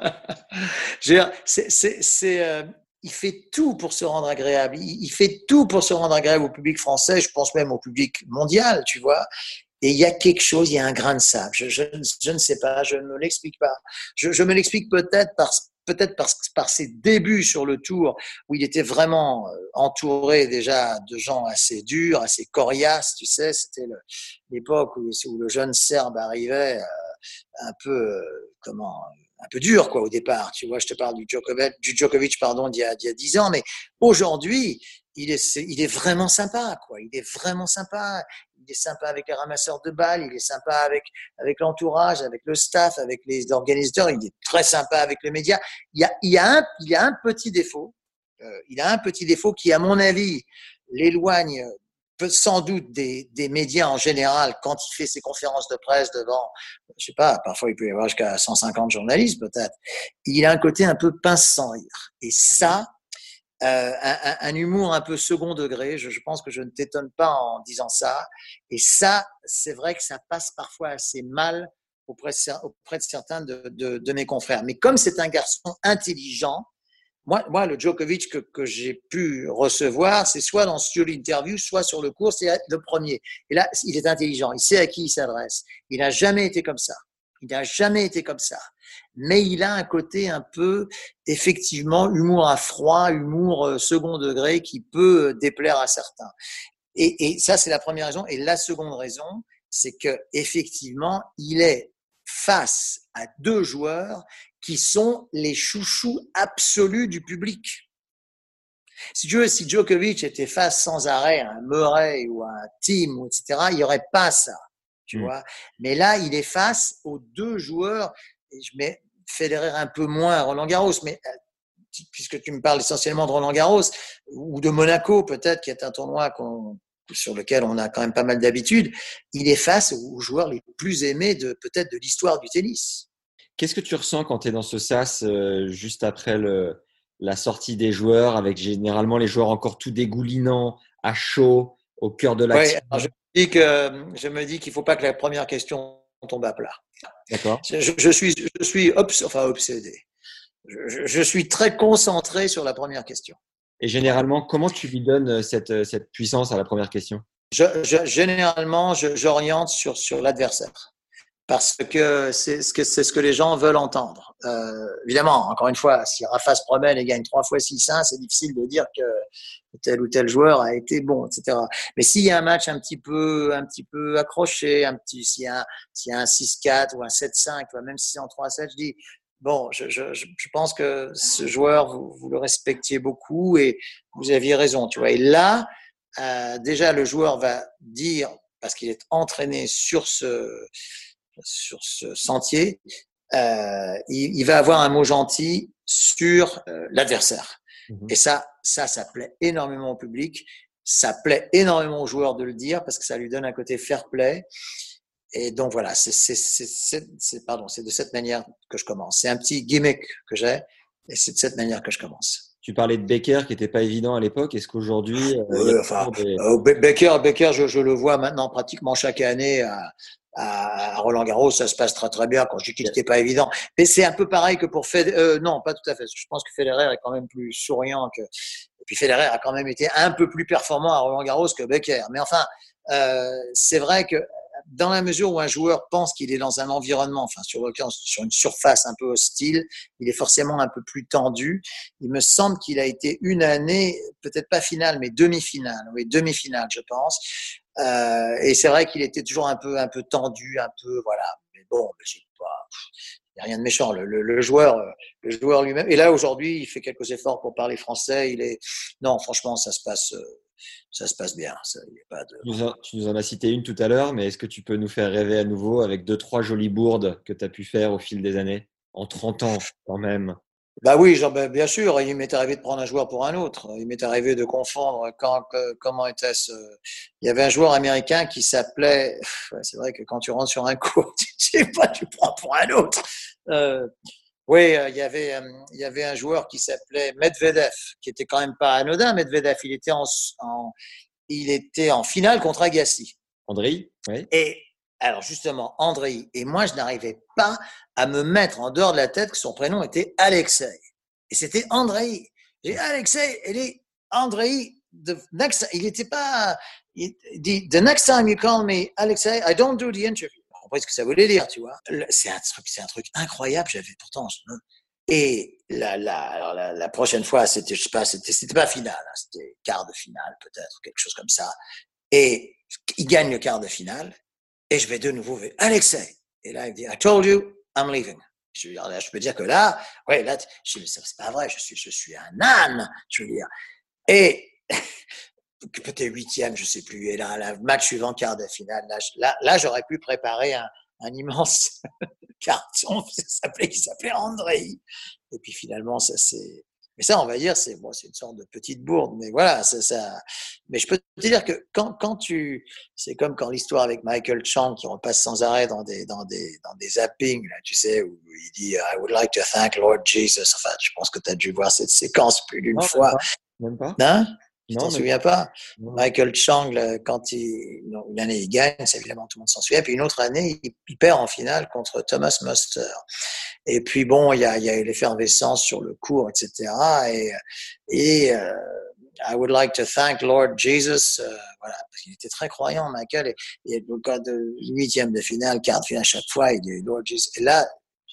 c'est, euh, il fait tout pour se rendre agréable. Il, fait tout pour se rendre agréable au public français, je pense même au public mondial, tu vois. Et il y a quelque chose, il y a un grain de sable. Je, ne sais pas, je ne me l'explique pas. Je, me l'explique peut-être peut-être par, ses débuts sur le tour, où il était vraiment euh, entouré déjà de gens assez durs, assez coriaces, tu sais, c'était l'époque où, où, le jeune Serbe arrivait euh, un peu, euh, comment, un peu dur quoi au départ. Tu vois, je te parle du Djokovic, du pardon, d'il y a, 10 ans, mais aujourd'hui, il est, il est vraiment sympa, quoi. Il est vraiment sympa il est sympa avec les ramasseurs de balles, il est sympa avec, avec l'entourage, avec le staff, avec les organisateurs, il est très sympa avec les médias. Il y a, il y a, un, il y a un petit défaut, euh, il a un petit défaut qui, à mon avis, l'éloigne sans doute des, des, médias en général quand il fait ses conférences de presse devant, je sais pas, parfois il peut y avoir jusqu'à 150 journalistes peut-être. Il a un côté un peu pince sans rire. Et ça, euh, un, un, humour un peu second degré. Je, je pense que je ne t'étonne pas en disant ça. Et ça, c'est vrai que ça passe parfois assez mal auprès, auprès de certains de, de, de, mes confrères. Mais comme c'est un garçon intelligent, moi, moi le Djokovic que, que j'ai pu recevoir, c'est soit dans sur l'interview, soit sur le cours, c'est le premier. Et là, il est intelligent, il sait à qui il s'adresse. Il n'a jamais été comme ça. Il n'a jamais été comme ça. Mais il a un côté un peu, effectivement, humour à froid, humour euh, second degré qui peut euh, déplaire à certains. Et, et ça, c'est la première raison. Et la seconde raison, c'est que effectivement, il est face à deux joueurs qui sont les chouchous absolus du public. Si tu veux, si Djokovic était face sans arrêt à un Murray ou à un Tim, etc., il n'y aurait pas ça tu mmh. vois. Mais là, il est face aux deux joueurs. Et je mets Federer un peu moins à Roland Garros, mais euh, puisque tu me parles essentiellement de Roland Garros ou de Monaco, peut-être, qui est un tournoi sur lequel on a quand même pas mal d'habitude, il est face aux joueurs les plus aimés de peut-être de l'histoire du tennis. Qu'est-ce que tu ressens quand tu es dans ce sas euh, juste après le, la sortie des joueurs, avec généralement les joueurs encore tout dégoulinants, à chaud, au cœur de l'action que je me dis qu'il ne faut pas que la première question tombe à plat. D'accord. Je, je, suis, je suis enfin obsédé. Je, je, suis très concentré sur la première question. Et généralement, comment tu lui donnes cette, cette puissance à la première question? Généralement, j'oriente sur, sur l'adversaire parce que c'est ce que ce que les gens veulent entendre. Euh, évidemment, encore une fois, si Rafa se promène et gagne trois fois 6-1, c'est difficile de dire que tel ou tel joueur a été bon, etc. Mais s'il y a un match un petit peu, un petit peu accroché, un petit, s'il y a, s'il y a un 6-4 ou un 7-5, même si c'est en 3-7, je dis, bon, je, je, je, pense que ce joueur, vous, vous, le respectiez beaucoup et vous aviez raison, tu vois. Et là, euh, déjà, le joueur va dire, parce qu'il est entraîné sur ce, sur ce sentier, euh, il, il, va avoir un mot gentil sur euh, l'adversaire. Mmh et ça, ça, ça plaît énormément au public. Ça plaît énormément aux joueurs de le dire parce que ça lui donne un côté fair play. Et donc voilà, c'est pardon, c'est de cette manière que je commence. C'est un petit gimmick que j'ai et c'est de cette manière que je commence. Tu parlais de Becker qui n'était pas évident à l'époque. Est-ce qu'aujourd'hui, euh, enfin, euh, Becker, Becker, je, je, le vois maintenant pratiquement chaque année à, à Roland Garros, ça se passe très très bien. Quand je dis qu'il n'était pas évident, mais c'est un peu pareil que pour Federer. Euh, non, pas tout à fait. Je pense que Federer est quand même plus souriant que. Et puis Federer a quand même été un peu plus performant à Roland Garros que Becker. Mais enfin, euh, c'est vrai que dans la mesure où un joueur pense qu'il est dans un environnement, enfin sur, sur une surface un peu hostile, il est forcément un peu plus tendu. Il me semble qu'il a été une année, peut-être pas finale, mais demi-finale. Oui, demi-finale, je pense. Euh, et c'est vrai qu'il était toujours un peu, un peu tendu, un peu, voilà. Mais bon, il n'y a rien de méchant. Le, le, le joueur, le joueur lui-même. Et là, aujourd'hui, il fait quelques efforts pour parler français. Il est, non, franchement, ça se passe, ça se passe bien. Ça, y a pas de... tu, nous en, tu nous en as cité une tout à l'heure, mais est-ce que tu peux nous faire rêver à nouveau avec deux, trois jolies bourdes que tu as pu faire au fil des années En 30 ans, quand même? Bah oui, genre, ben, bien sûr, il m'est arrivé de prendre un joueur pour un autre. Il m'est arrivé de confondre quand, comment était-ce. Il y avait un joueur américain qui s'appelait. C'est vrai que quand tu rentres sur un cours, tu sais pas, tu prends pour un autre. Euh, oui, euh, il y avait, euh, il y avait un joueur qui s'appelait Medvedev, qui était quand même pas anodin. Medvedev, il était en, en il était en finale contre Agassi. André, oui. Et alors justement, André, et moi, je n'arrivais pas à me mettre en dehors de la tête que son prénom était Alexei. Et c'était André. J'ai Alexei, il est Andrei, the next, il n'était pas, il dit, the next time you call me Alexei, I don't do the interview. Compris ce que ça voulait dire, tu vois. C'est un truc, c'est un truc incroyable. J'avais pourtant, et la, la, la, la, prochaine fois, c'était, je sais pas, c'était, c'était pas finale, hein, c'était quart de finale peut-être, quelque chose comme ça. Et il gagne le quart de finale, et je vais de nouveau vers Alexei. Et là, il dit, I told you, I'm leaving. Je, là, je peux dire que là, ouais, là, je, c'est pas vrai, je suis, je suis un âne, je veux dire. Et peut-être huitième, je sais plus. Et là, le match suivant, quart de finale, là, là, là j'aurais pu préparer un, un immense carton qui s'appelait, qui s'appelait André. Et puis finalement, ça c'est. Mais ça, on va dire, c'est bon, c'est une sorte de petite bourde. Mais voilà, ça, ça. Mais je peux te dire que quand, quand tu, c'est comme quand l'histoire avec Michael Chang qui repasse sans arrêt dans des, dans des, dans des zappings, là, tu sais, où il dit I would like to thank Lord Jesus. Enfin, je pense que tu as dû voir cette séquence plus d'une fois. Même pas. Hein? Tu t'en souviens pas Michael Chang, quand il, une année il gagne, c'est évidemment tout le monde s'en souvient, puis une autre année il, perd en finale contre Thomas Muster. Et puis bon, il y a, il y a eu l'effervescence sur le cours, etc. Et, et euh, I would like to thank Lord Jesus, euh, voilà, parce qu'il était très croyant, Michael. Et, et le cas de huitième de finale, quart de finale à chaque fois, il dit Lord Jesus. Et là,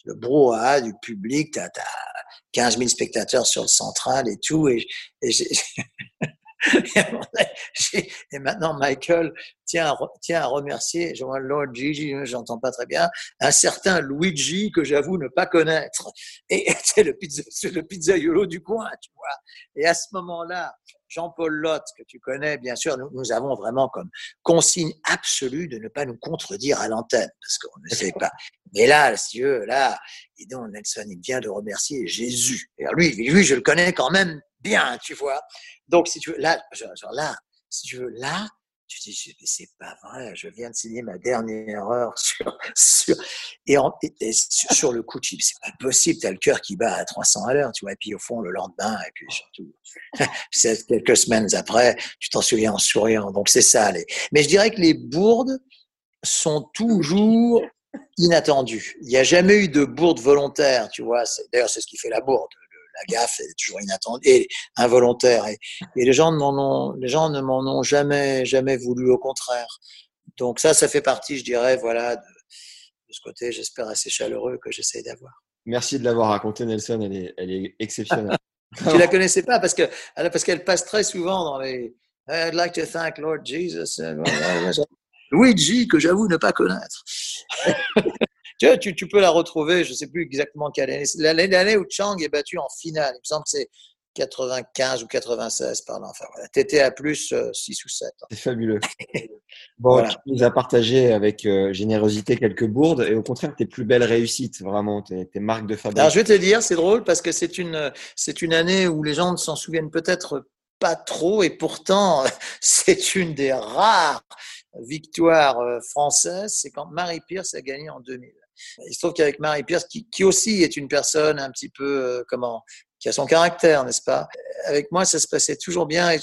le brouhaha du public, t'as as 15 000 spectateurs sur le central et tout. Et, et et maintenant, Michael tient à, à remercier, je vois Lord Gigi, j'entends pas très bien, un certain Luigi que j'avoue ne pas connaître. Et c'est le, pizza, le pizzaiolo du coin, tu vois. Et à ce moment-là, Jean-Paul Lotte, que tu connais, bien sûr, nous, avons vraiment comme consigne absolue de ne pas nous contredire à l'antenne, parce qu'on ne sait pas. Mais là, si eux, là, et donc Nelson, il vient de remercier Jésus. Et lui, lui, je le connais quand même bien, tu vois. Donc, si tu veux, là, genre, là, si tu veux, là, tu dis, c'est pas vrai, je viens de signer ma dernière heure sur, sur, et, sur, le coup de chip, c'est pas possible, tu as le cœur qui bat à 300 à l'heure, tu vois, et puis au fond, le lendemain, et puis surtout, quelques semaines après, tu t'en souviens en souriant, donc c'est ça. Mais je dirais que les bourdes sont toujours inattendues. Il n'y a jamais eu de bourde volontaire, tu vois, d'ailleurs, c'est ce qui fait la bourde la gaffe est toujours inattendue et involontaire. Et, les gens ne m'en ont, les gens ne m'en ont jamais, jamais voulu, au contraire. Donc ça, ça fait partie, je dirais, voilà, de, ce côté, j'espère, assez chaleureux que j'essaie d'avoir. Merci de l'avoir raconté, Nelson. Elle est, elle est exceptionnelle. tu la connaissais pas parce que, parce qu'elle passe très souvent dans les. I'd like to thank Lord Jesus. Luigi, que j'avoue ne pas connaître. Tu, tu, peux la retrouver, je ne sais plus exactement quelle année. L'année où Chang est battu en finale, il me semble que c'est 95 ou 96 par là. Enfin voilà, étais à plus 6 euh, ou 7. C'est fabuleux. Bon, tu nous as partagé avec euh, générosité quelques bourdes et au contraire tes plus belles réussites, vraiment, tes, tes marques de fabrique. Alors je vais te dire, c'est drôle parce que c'est une, c'est une année où les gens ne s'en souviennent peut-être pas trop et pourtant c'est une des rares victoires euh, françaises, c'est quand Marie Pierce a gagné en 2000. Il se trouve qu'avec Marie Pierce, qui, qui, aussi est une personne un petit peu, euh, comment, qui a son caractère, n'est-ce pas? Avec moi, ça se passait toujours bien.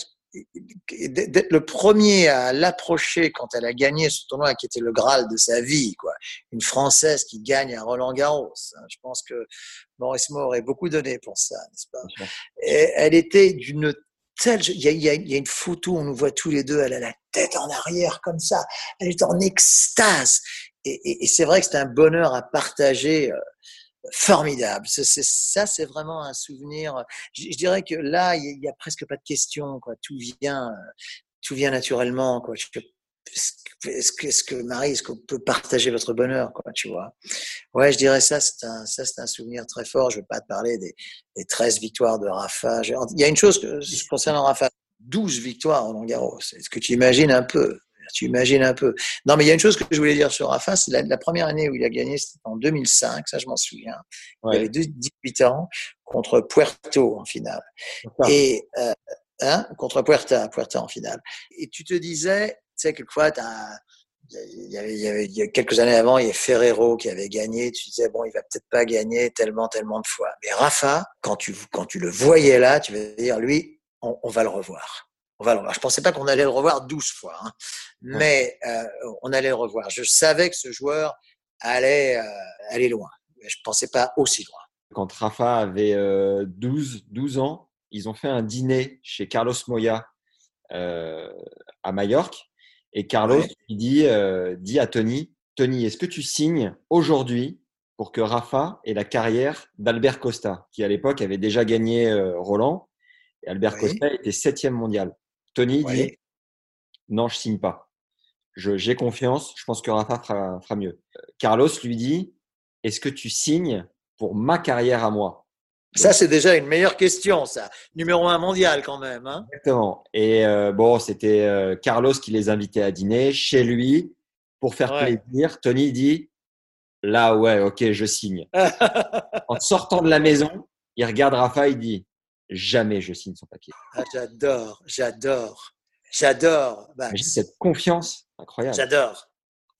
D'être le premier à l'approcher quand elle a gagné ce tournoi, qui était le Graal de sa vie, quoi. Une Française qui gagne à Roland Garros. Hein. Je pense que Maurice Moore aurait beaucoup donné pour ça, n'est-ce pas? Et Elle était d'une telle. Il y, a, il y, a, une photo, on nous voit tous les deux, elle a la tête en arrière comme ça. Elle est en extase et, c'est vrai que c'est un bonheur à partager euh, formidable. C'est, ça, c'est vraiment un souvenir. Je, dirais que là, il y, a presque pas de question. Quoi. Tout vient, tout vient naturellement. Quoi. Est-ce que, Marie, est-ce qu'on peut partager votre bonheur, quoi, tu vois? Ouais, je dirais ça, c'est un, c'est souvenir très fort. Je veux pas te parler des, des 13 victoires de Rafa. Il y a une chose que, concernant Rafa, 12 victoires en Roland Garros. Est-ce que tu imagines un peu tu imagines un peu. Non, mais il y a une chose que je voulais dire sur Rafa, c'est la, première année où il a gagné, c'était en 2005, ça je m'en souviens. Il avait 18 ans contre Puerto en finale. Et euh, hein, contre Puerta, Puerta en finale. Et tu te disais, tu sais, quelquefois, il y, avait, il, y avait, il y a quelques années avant, il y a Ferrero qui avait gagné. Tu disais, bon, il va peut-être pas gagner tellement, tellement de fois. Mais Rafa, quand tu, quand tu le voyais là, tu veux dire, lui, on, on va le revoir on va le revoir. Je pensais pas qu'on allait le revoir 12 fois, hein. mais euh, on allait le revoir. Je savais que ce joueur allait euh, aller loin, mais je pensais pas aussi loin. Quand Rafa avait 12, euh, 12 ans, ils ont fait un dîner chez Carlos Moya euh, à Majorque. Et Carlos il dit, euh, dit à Tony, Tony, est-ce que tu signes aujourd'hui pour que Rafa ait la carrière d'Albert Costa, qui à l'époque avait déjà gagné euh, Roland, et Albert Costa était septième mondial. Tony dit, non, je signe pas. J'ai confiance, je pense que Rafa fera, fera mieux. Carlos lui dit, est-ce que tu signes pour ma carrière à moi? Ça, c'est déjà une meilleure question, ça. Numéro un mondial, quand même. Hein Exactement. Et euh, bon, c'était euh, Carlos qui les invitait à dîner chez lui pour faire plaisir. Tony dit Là, ouais, ok, je signe. en sortant de la maison, il regarde Rafa, il dit Jamais je signe son papier. Ah, j'adore, j'adore, j'adore. cette confiance incroyable. J'adore,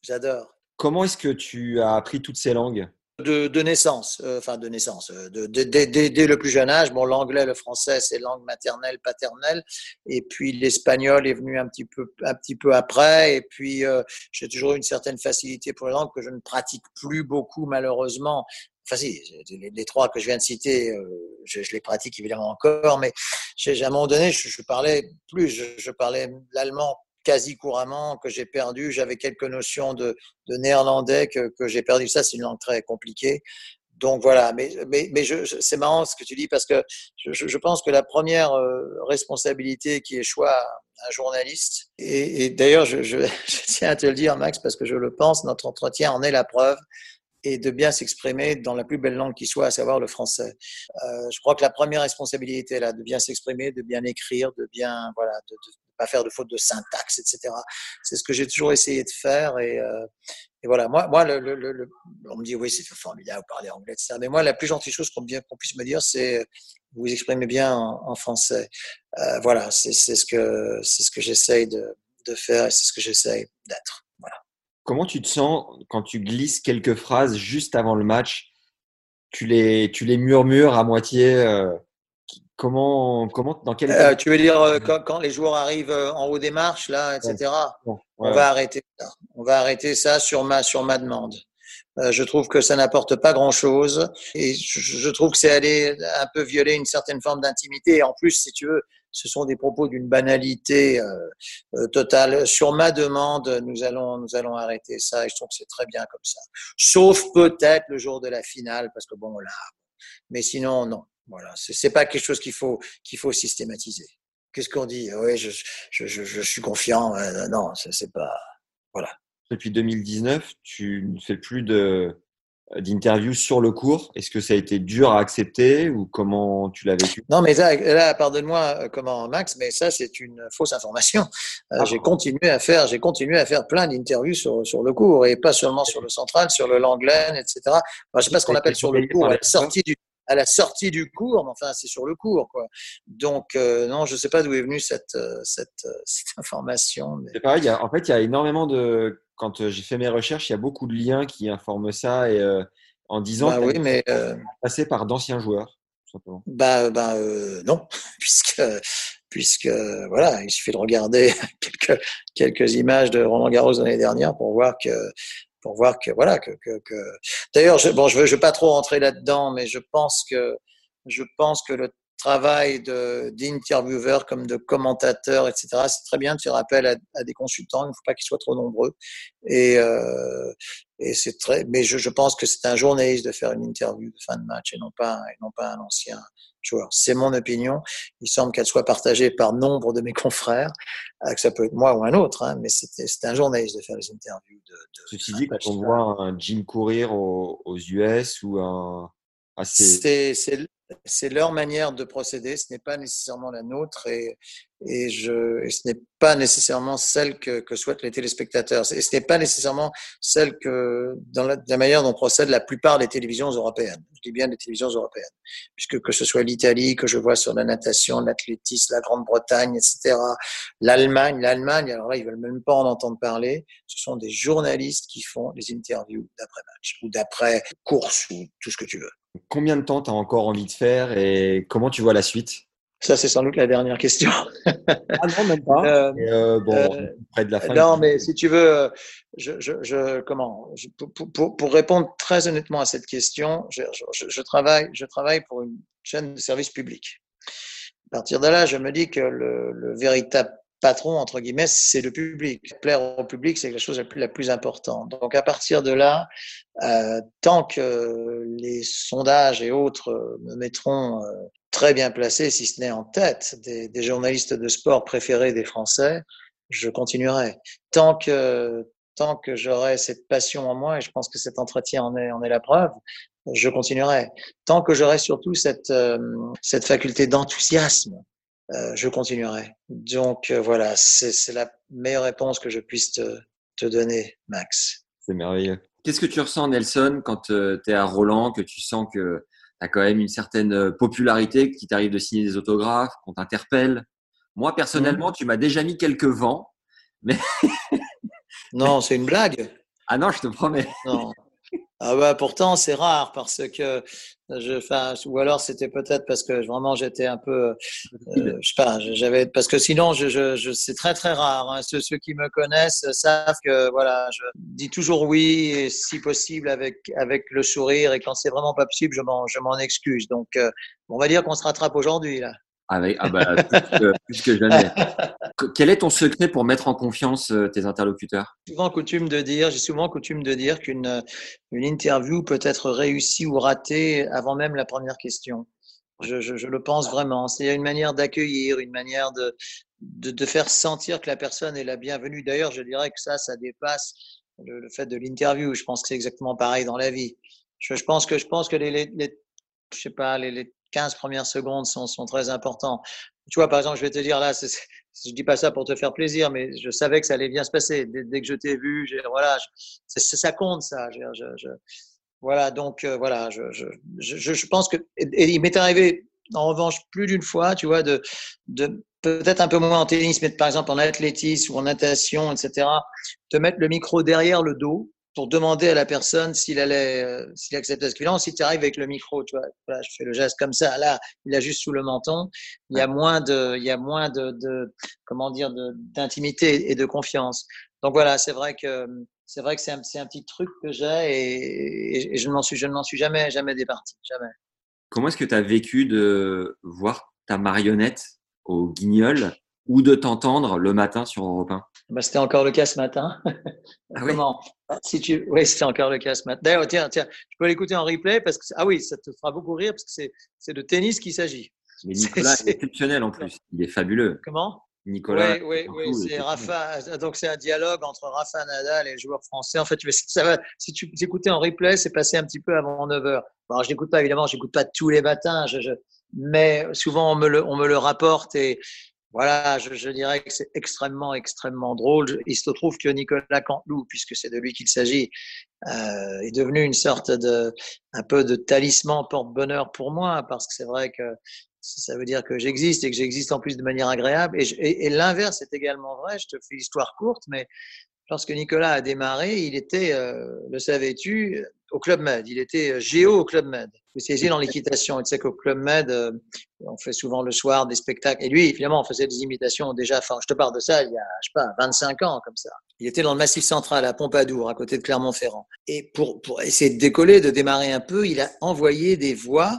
j'adore. Comment est-ce que tu as appris toutes ces langues? De, naissance, euh, enfin de naissance, euh, de, dès le plus jeune âge. Bon, l'anglais, le français, c'est langue maternelle, paternelle, et puis l'espagnol est venu un petit peu, un petit peu après. Et puis euh, j'ai toujours eu une certaine facilité pour les langues que je ne pratique plus beaucoup malheureusement. Enfin si, les, trois que je viens de citer, je, les pratique évidemment encore, mais à un moment donné, je, parlais plus, je parlais l'allemand quasi couramment, que j'ai perdu. J'avais quelques notions de, néerlandais que, j'ai perdu. Ça, c'est une langue très compliquée. Donc voilà, mais, c'est marrant ce que tu dis parce que je, pense que la première euh, responsabilité qui échoue à un journaliste, et, d'ailleurs je, tiens à te le dire Max parce que je le pense, notre entretien en est la preuve, et de bien s'exprimer dans la plus belle langue qui soit, à savoir le français. Euh, je crois que la première responsabilité là, de bien s'exprimer, de bien écrire, de bien, voilà, de, de, pas faire de faute de syntaxe, etc. C'est ce que j'ai toujours essayé de faire. Et, euh, et voilà, moi, moi le, le, le, on me dit, oui, c'est formidable, parler anglais, etc. Mais moi, la plus gentille chose qu'on qu puisse me dire, c'est vous, vous exprimez bien en, en français. Euh, voilà, c'est ce que, c'est ce que j'essaye de, de faire et c'est ce que j'essaye d'être. Comment tu te sens quand tu glisses quelques phrases juste avant le match? Tu les, tu les murmures à moitié euh, Comment, comment, dans quel euh, Tu veux dire euh, quand, quand, les joueurs arrivent euh, en haut des marches, là, etc. on va arrêter ça. On va arrêter ça sur ma, sur ma demande. Euh, je trouve que ça n'apporte pas grand-chose et je, je, trouve que c'est aller un peu violer une certaine forme d'intimité. En plus, si tu veux, ce sont des propos d'une banalité euh, totale. Sur ma demande, nous allons, nous allons arrêter ça et je trouve que c'est très bien comme ça. Sauf peut-être le jour de la finale, parce que bon, là, mais sinon, non. Voilà, c'est pas quelque chose qu'il faut qu'il faut systématiser. Qu'est-ce qu'on dit? Oui, je, je, je, suis confiant. non, c'est pas. Voilà. Depuis 2019, tu ne fais plus de d'interviews sur le cours? Est-ce que ça a été dur à accepter ou comment tu l'as vécu? Non, mais là, là pardonne-moi, euh, comment Max, mais ça c'est une fausse information. Euh, ah j'ai continué à faire, j'ai continué à faire plein d'interviews sur, sur le cours et pas seulement sur le central, sur le Langlen, etc. Enfin, je sais pas ce qu'on appelle sur le cours, la sortie du à la sortie du cours, mais enfin, c'est sur le cours, quoi. Donc, euh, non, je ne sais pas d'où est venue cette, euh, cette, euh, cette information. Mais... C'est pareil, en fait, il y a énormément de. Quand j'ai fait mes recherches, il y a beaucoup de liens qui informent ça et en disant bah, oui, mais passé par d'anciens joueurs, simplement. Bah, bah non, puisque puisque voilà, il suffit de regarder quelques, quelques images de Roland Garros l'année dernière pour voir que pour voir que voilà que, que, que... d'ailleurs je, bon je veux je veux pas trop rentrer là-dedans mais je pense que je pense que le travail d'intervieweur comme de commentateur etc c'est très bien de faire appel à, à des consultants il ne faut pas qu'ils soient trop nombreux. Et euh, et c'est très mais je, je pense que c'est un journaliste de faire une interview de fin de match et non pas et non pas un ancien c'est mon opinion. Il semble qu'elle soit partagée par nombre de mes confrères, euh, que ça peut être moi ou un autre, hein, mais c'est un journaliste de faire les interviews. De, de Ceci dit, quand on voit un Jim courir aux, aux US ou un assez... C'est leur manière de procéder, ce n'est pas nécessairement la nôtre et, et, je, et ce n'est pas nécessairement celle que, que souhaitent les téléspectateurs. Et ce n'est pas nécessairement celle que, dans la, la, manière dont procèdent la plupart des télévisions européennes. Je dis bien des télévisions européennes, puisque que ce soit l'Italie, que je vois sur la natation, l'athlétisme, la Grande-Bretagne, etc., l'Allemagne, l'Allemagne, alors là, ils veulent même pas en entendre parler. Ce sont des journalistes qui font des interviews d'après-match ou d'après course ou tout ce que tu veux. Combien de temps tu as encore envie de faire et comment tu vois la suite? Ça, c'est sans doute la dernière question. ah non, même pas. Euh, euh, bon, euh, près de la fin. Non, mais si tu veux, je, je, je comment je, pour, pour, pour, répondre très honnêtement à cette question, je, je, travaille, je travaille pour une chaîne de service public. À partir de là, je me dis que le, le véritable patron, entre guillemets, c'est le public. Plaire au public, c'est la chose la plus, importante. Donc à partir de là, euh, tant que les sondages et autres me mettront euh, très bien placé, si ce n'est en tête, des, des, journalistes de sport préférés des Français, je continuerai. Tant que, tant que j'aurai cette passion en moi, et je pense que cet entretien en est, en est la preuve, je continuerai. Tant que j'aurai surtout cette, euh, cette faculté d'enthousiasme, euh, je continuerai. Donc euh, voilà, c'est la meilleure réponse que je puisse te, te donner, Max. C'est merveilleux. Qu'est-ce que tu ressens, Nelson, quand tu es à Roland, que tu sens que tu as quand même une certaine popularité, qu'il t'arrive de signer des autographes, qu'on t'interpelle? Moi, personnellement, mmh. tu m'as déjà mis quelques vents, mais. non, c'est une blague. Ah non, je te promets. Non. Ah bah pourtant c'est rare parce que je, enfin, ou alors c'était peut-être parce que vraiment j'étais un peu, euh, je sais pas, j'avais parce que sinon je, je, je c'est très très rare. Hein. Ceux, ceux, qui me connaissent savent que voilà, je dis toujours oui et si possible avec avec le sourire et quand c'est vraiment pas possible je m'en je m'en excuse. Donc euh, on va dire qu'on se rattrape aujourd'hui là. Avec, ah bah, plus, que, plus que jamais. Quel est ton secret pour mettre en confiance euh, tes interlocuteurs? Souvent coutume de dire, j'ai souvent coutume de dire qu'une euh, une interview peut être réussie ou ratée avant même la première question. Je, je, je le pense vraiment. C'est une manière d'accueillir, une manière de, de, de, faire sentir que la personne est la bienvenue. D'ailleurs, je dirais que ça, ça dépasse le, le fait de l'interview. Je pense que c'est exactement pareil dans la vie. Je, je, pense que je pense que les, les, les je sais pas les, les 15 premières secondes sont, sont très importants. Tu vois, par exemple, je vais te dire là, je dis pas ça pour te faire plaisir, mais je savais que ça allait bien se passer. Dès, dès que je t'ai vu, voilà, je, ça compte ça. Je, je, voilà, donc euh, voilà, je, je, pense que et, il m'est arrivé en revanche plus d'une fois, tu vois, de, de peut-être un peu moins en tennis, mais par exemple en athlétisme ou en natation, etc., de mettre le micro derrière le dos pour demander à la personne s'il allait, euh, s'il acceptait ce client. Si tu arrives avec le micro, tu vois, voilà, je fais le geste comme ça. Là, il a juste sous le menton. Il y a moins de, il y a moins de, de comment dire, d'intimité et de confiance. Donc voilà, c'est vrai que c'est vrai que c'est un, un, petit truc que j'ai et, et, je ne m'en suis, je ne m'en suis jamais, jamais départi, jamais. Comment est-ce que tu as vécu de voir ta marionnette au Guignol ou de t'entendre le matin sur Europe 1 bah, C'était encore le cas ce matin. Ah oui? Comment? Si tu... Oui, c'était encore le cas ce matin. D'ailleurs, tiens, tiens, tu peux l'écouter en replay parce que ah oui, ça te fera beaucoup rire parce que c'est de tennis qu'il s'agit. Mais Nicolas est, est exceptionnel en plus. Il est fabuleux. Comment? Nicolas. Oui, oui, oui. C'est Rafa. Donc c'est un dialogue entre Rafa Nadal et les joueurs français. En fait, ça va, si tu écoutais en replay, c'est passé un petit peu avant 9 h Bon, je n'écoute pas évidemment, je n'écoute pas tous les matins, je, je... mais souvent on me le, on me le rapporte et voilà, je, je, dirais que c'est extrêmement, extrêmement drôle. Il se trouve que Nicolas Canteloup, puisque c'est de lui qu'il s'agit, euh, est devenu une sorte de, un peu de talisman porte-bonheur pour moi, parce que c'est vrai que ça veut dire que j'existe et que j'existe en plus de manière agréable. Et, et, et l'inverse est également vrai. Je te fais l'histoire courte, mais lorsque Nicolas a démarré, il était, euh, le savais-tu, au Club Med. Il était euh, géo au Club Med. Saisiez dans l'équitation. Tu sais qu'au Club Med, euh, on fait souvent le soir des spectacles. Et lui, évidemment, on faisait des imitations déjà. Enfin, je te parle de ça il y a, je sais pas, 25 ans, comme ça. Il était dans le Massif Central, à Pompadour, à côté de Clermont-Ferrand. Et pour, pour essayer de décoller, de démarrer un peu, il a envoyé des voix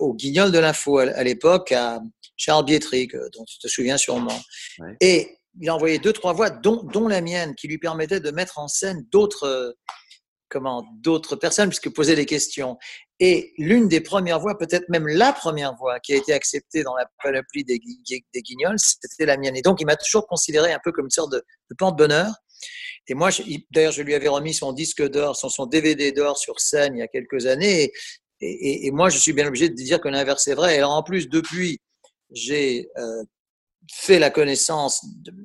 au Guignol de l'Info à l'époque, à Charles Bietric, dont tu te souviens sûrement. Ouais. Et il a envoyé deux, trois voix, dont, dont la mienne, qui lui permettait de mettre en scène d'autres comment d'autres personnes, puisque poser des questions. Et l'une des premières voix, peut-être même la première voix qui a été acceptée dans la panoplie des, des guignols, c'était la mienne. Et donc, il m'a toujours considéré un peu comme une sorte de, de porte-bonheur. Et moi, d'ailleurs, je lui avais remis son disque d'or, son, son DVD d'or sur scène il y a quelques années. Et, et, et, moi, je suis bien obligé de dire que l'inverse est vrai. Et alors, en plus, depuis, j'ai euh, fait la connaissance,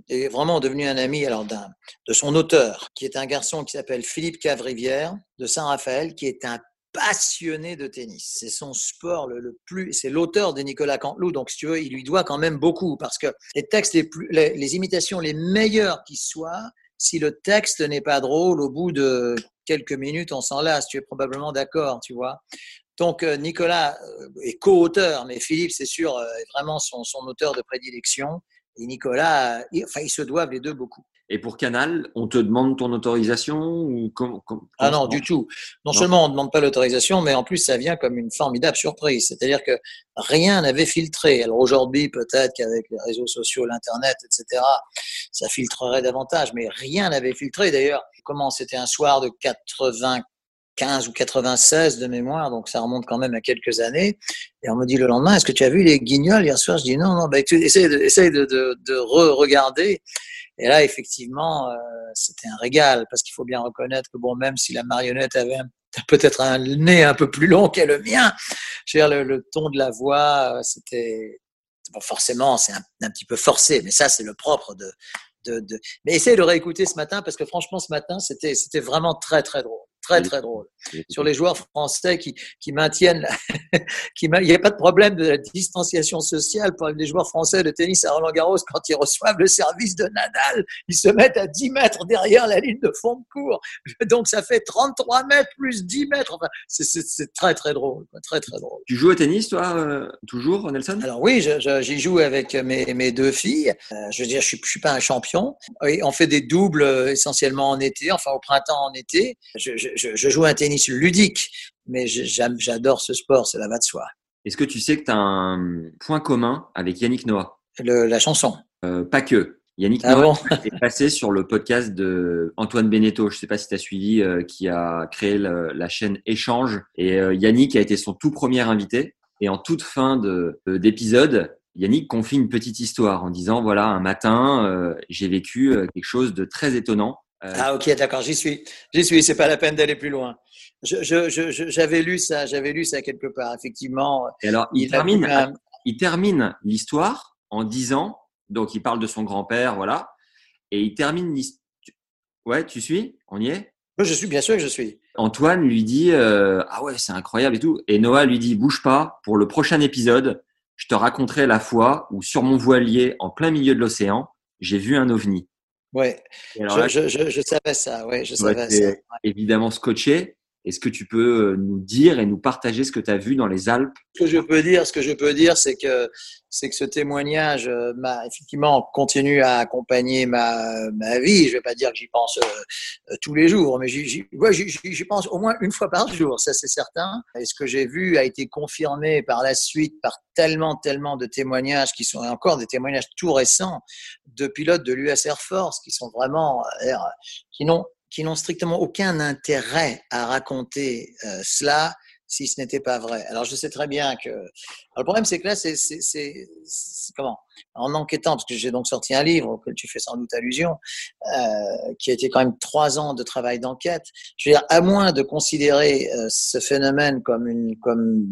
est vraiment devenu un ami alors de son auteur, qui est un garçon qui s'appelle Philippe Cavrivière de Saint-Raphaël, qui est un passionné de tennis. C'est son sport le, le plus. C'est l'auteur de Nicolas Canteloup, donc si tu veux, il lui doit quand même beaucoup parce que les textes les plus, les, les imitations les meilleures qui soient, si le texte n'est pas drôle, au bout de quelques minutes, on s'en lasse. Tu es probablement d'accord, tu vois. Donc Nicolas est co-auteur, mais Philippe, c'est sûr, est vraiment son, son, auteur de prédilection. Et Nicolas, il, enfin, ils se doivent les deux beaucoup. Et pour Canal, on te demande ton autorisation ou Ah non, du tout. Non, seulement on ne demande pas l'autorisation, mais en plus ça vient comme une formidable surprise. C'est-à-dire que rien n'avait filtré. Alors aujourd'hui, peut-être qu'avec les réseaux sociaux, l'internet, etc., ça filtrerait davantage, mais rien n'avait filtré. D'ailleurs, comment c'était un soir de 95 ou 96 de mémoire, donc ça remonte quand même à quelques années. Et on me dit le lendemain, est-ce que tu as vu les guignols hier soir? Je dis non, non, bah, essaye de, essaye de, de, de re-regarder. Et là, effectivement, euh, c'était un régal parce qu'il faut bien reconnaître que bon, même si la marionnette avait peut-être un nez un peu plus long que le mien, je veux dire, le, ton de la voix, euh, c'était bon, forcément, c'est un, un, petit peu forcé, mais ça, c'est le propre de, de, de... Mais essayez de réécouter ce matin parce que franchement, ce matin, c'était, c'était vraiment très, très drôle très très drôle. Sur les joueurs français qui, qui maintiennent, qui, il n'y a pas de problème de la distanciation sociale pour les joueurs français de tennis à Roland Garros quand ils reçoivent le service de Nadal, ils se mettent à 10 mètres derrière la ligne de fond de cours. Donc ça fait 33 mètres plus 10 mètres. Enfin, c'est très très drôle, très très drôle. Tu joues au tennis toi euh, toujours, Nelson? Alors oui, j'y joue avec mes, mes deux filles. Euh, je veux dire, je suis, je suis pas un champion. on fait des doubles euh, essentiellement en été, enfin au printemps en été. je, je, joue un tennis ludique, mais j'adore ce sport, c'est la va de soi. Est-ce que tu sais que tu as un point commun avec Yannick Noah? La chanson euh, Pas que. Yannick ah Noah est passé sur le podcast de Antoine Beneteau, je ne sais pas si tu as suivi, euh, qui a créé la chaîne Échange. Et euh, Yannick a été son tout premier invité. Et en toute fin d'épisode, Yannick confie une petite histoire en disant, voilà, un matin, j'ai vécu quelque chose de très étonnant. Euh, ah ok, d'accord, j'y suis, j'y suis. C'est pas la peine d'aller plus loin. J'avais je, je, lu ça, j'avais lu ça quelque part, effectivement. Et alors, il, termine, il termine l'histoire en disant, donc il parle de son grand-père, voilà, et il termine l'histoire. Ouais, tu suis? On y est? Je suis, bien sûr que je suis. Antoine lui dit, euh, ah ouais, c'est incroyable et tout. Et Noah lui dit, bouge pas, pour le prochain épisode, je te raconterai la fois où sur mon voilier, en plein milieu de l'océan, j'ai vu un ovni. Ouais, je, je, je, savais ça. Ouais, je savais ça. Évidemment scotché. Est-ce que tu peux euh, nous dire et nous partager ce que tu as vu dans les Alpes Ce que je peux dire, ce que je peux dire, c'est que c'est que ce témoignage euh, m'a effectivement continue à accompagner ma, ma vie. Je vais pas dire que j'y pense euh, tous les jours, mais j'y pense au moins une fois par jour, ça c'est certain. Et ce que j'ai vu a été confirmé par la suite par tellement, tellement de témoignages qui sont encore des témoignages tout récents de pilotes de l'US Air Force qui sont vraiment, qui n'ont qui n'ont strictement aucun intérêt à raconter euh, cela si ce n'était pas vrai. Alors je sais très bien que Alors, le problème c'est que là c'est comment en enquêtant parce que j'ai donc sorti un livre auquel tu fais sans doute allusion euh, qui a été quand même trois ans de travail d'enquête. Je veux dire à moins de considérer euh, ce phénomène comme une comme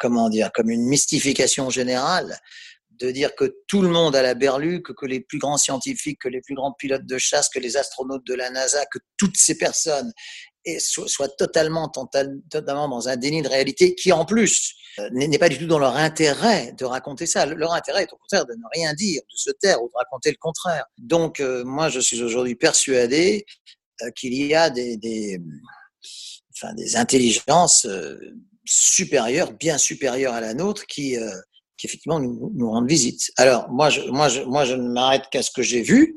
comment dire comme une mystification générale de dire que tout le monde a la berlue, que, les plus grands scientifiques, que les plus grands pilotes de chasse, que les astronautes de la NASA, que toutes ces personnes soient, totalement, totalement dans un déni de réalité qui, en plus, euh, n'est pas du tout dans leur intérêt de raconter ça. Leur intérêt est au contraire de ne rien dire, de se taire ou de raconter le contraire. Donc, euh, moi, je suis aujourd'hui persuadé euh, qu'il y a des, des, enfin, des intelligences supérieures, bien supérieures à la nôtre, qui qui effectivement nous, nous rendent visite. Alors moi, je, moi, je, moi, je ne m'arrête qu'à ce que j'ai vu.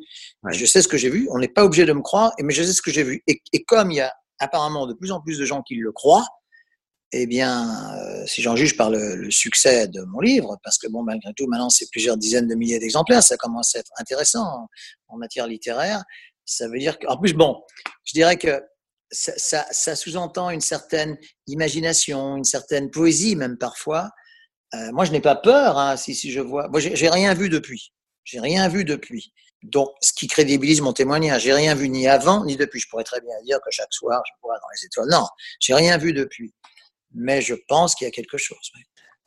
Je sais ce que j'ai vu. On n'est pas obligé de me croire, mais je sais ce que j'ai vu. Et, et, comme il y a apparemment de plus en plus de gens qui le croient, eh bien, euh, si j'en juge par le, le, succès de mon livre, parce que bon, malgré tout, maintenant c'est plusieurs dizaines de milliers d'exemplaires, ça commence à être intéressant en, en matière littéraire. Ça veut dire qu'en plus, bon, je dirais que ça, ça, ça sous-entend une certaine imagination, une certaine poésie même parfois, euh, moi, je n'ai pas peur hein, si, si je vois. Moi, j'ai rien vu depuis. J'ai rien vu depuis. Donc, ce qui crédibilise mon témoignage, j'ai rien vu ni avant ni depuis. Je pourrais très bien dire que chaque soir, je vois dans les étoiles. Non, j'ai rien vu depuis. Mais je pense qu'il y a quelque chose.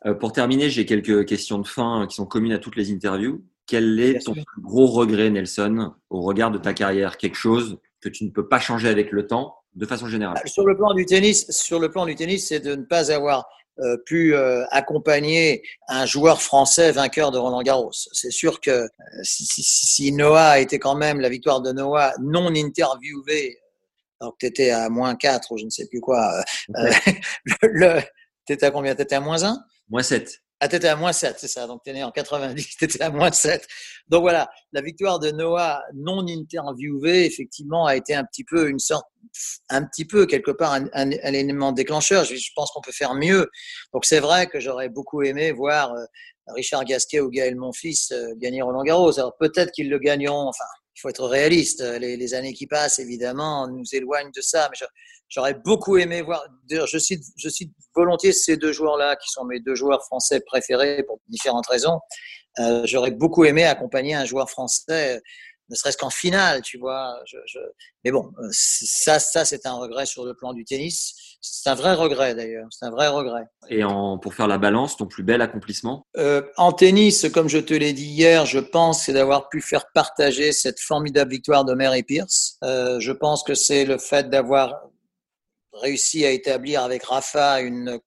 Euh, pour terminer, j'ai quelques questions de fin qui sont communes à toutes les interviews. Quel est ton plus gros regret, Nelson, au regard de ta carrière? Quelque chose que tu ne peux pas changer avec le temps, de façon générale. Sur le plan du tennis, sur le plan du tennis, c'est de ne pas avoir euh, pu euh, accompagner un joueur français vainqueur de Roland Garros. C'est sûr que euh, si, si, si, Noah était quand même la victoire de Noah non interviewée, alors que tu étais à moins 4 ou je ne sais plus quoi, le, t'étais à combien? T'étais à moins 1 Moins 7. Ah, t'étais à moins 7, c'est ça. Donc, t'es né en 90, t'étais à moins 7. Donc voilà, la victoire de Noah non interviewé, effectivement, a été un petit peu une sorte, un petit peu quelque part un, élément déclencheur. Je, pense qu'on peut faire mieux. Donc c'est vrai que j'aurais beaucoup aimé voir euh, Richard Gasquet ou Gaël Monfils euh, gagner Roland Garros. Alors peut-être qu'ils le gagneront. Enfin, il faut être réaliste. Les, les, années qui passent, évidemment, nous éloignent de ça. Mais j'aurais beaucoup aimé voir. Je cite, je cite volontiers ces deux joueurs-là, qui sont mes deux joueurs français préférés pour différentes raisons. Euh, j'aurais beaucoup aimé accompagner un joueur français ne serait-ce qu'en finale, tu vois. Je, je... Mais bon, euh, ça, ça c'est un regret sur le plan du tennis. C'est un vrai regret d'ailleurs, c'est un vrai regret. Et en, pour faire la balance, ton plus bel accomplissement? Euh, En tennis, comme je te l'ai dit hier, je pense c'est d'avoir pu faire partager cette formidable victoire de Mary Pierce. Euh, je pense que c'est le fait d'avoir réussi à établir avec Rafa une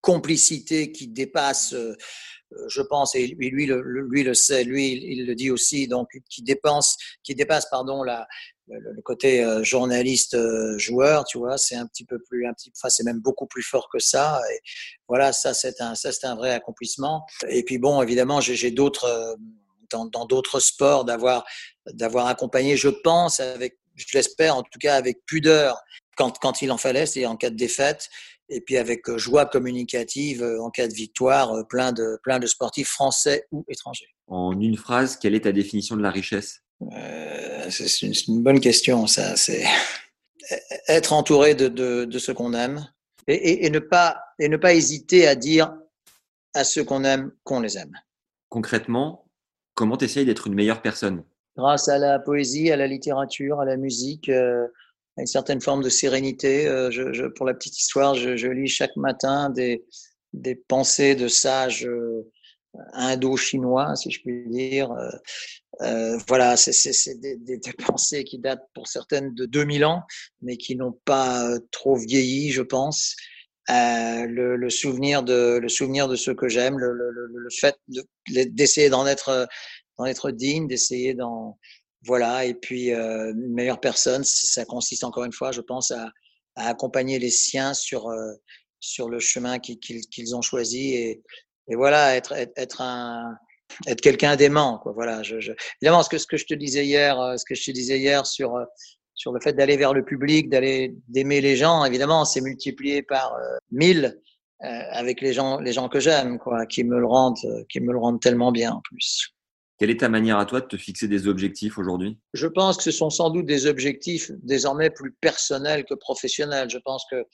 complicité qui dépasse euh, je pense, et lui, le, lui le sait, lui il, le dit aussi, donc qui dépense, qui dépasse pardon la, le, côté euh, journaliste euh, joueur, tu vois, c'est un petit peu plus, un petit, enfin c'est même beaucoup plus fort que ça. Et voilà, ça c'est un, ça c'est un vrai accomplissement. Et puis bon, évidemment, j'ai d'autres dans d'autres sports d'avoir d'avoir accompagné, je pense, avec, je l'espère en tout cas avec pudeur quand, quand il en fallait, c'est en cas de défaite, et puis avec euh, joie communicative euh, en cas de victoire, euh, plein de, plein de sportifs français ou étrangers. En une phrase, quelle est ta définition de la richesse? Euh, C'est une, une, bonne question, ça. C'est être entouré de, de, de ce qu'on aime et, et, et, ne pas, et ne pas hésiter à dire à ceux qu'on aime qu'on les aime. Concrètement, comment tu essayes d'être une meilleure personne? Grâce à la poésie, à la littérature, à la musique. Euh, une certaine forme de sérénité. Euh, je, je, pour la petite histoire, je, je, lis chaque matin des, des pensées de sages indo-chinois, si je puis dire. Euh, euh voilà, c'est des, des, des, pensées qui datent pour certaines de 2000 ans, mais qui n'ont pas trop vieilli, je pense. Euh, le, le, souvenir de le souvenir de ceux que j'aime, le, le, le, fait d'essayer d'en être d'en être digne, d'essayer d'en voilà, et puis euh, une meilleure personne, ça consiste encore une fois, je pense, à, à accompagner les siens sur, euh, sur le chemin qu'ils ont choisi et, et voilà, être, être un être quelqu'un d'aimant quoi. Voilà je, je... évidemment ce que ce que je te disais hier euh, ce que je te disais hier sur euh, sur le fait d'aller vers le public d'aller d'aimer les gens évidemment c'est multiplié par euh, mille euh, avec les gens les gens que j'aime quoi qui me le rendent qui me le rendent tellement bien en plus. Quelle est ta manière à toi de te fixer des objectifs aujourd'hui? Je pense que ce sont sans doute des objectifs désormais plus personnels que professionnels. Je pense que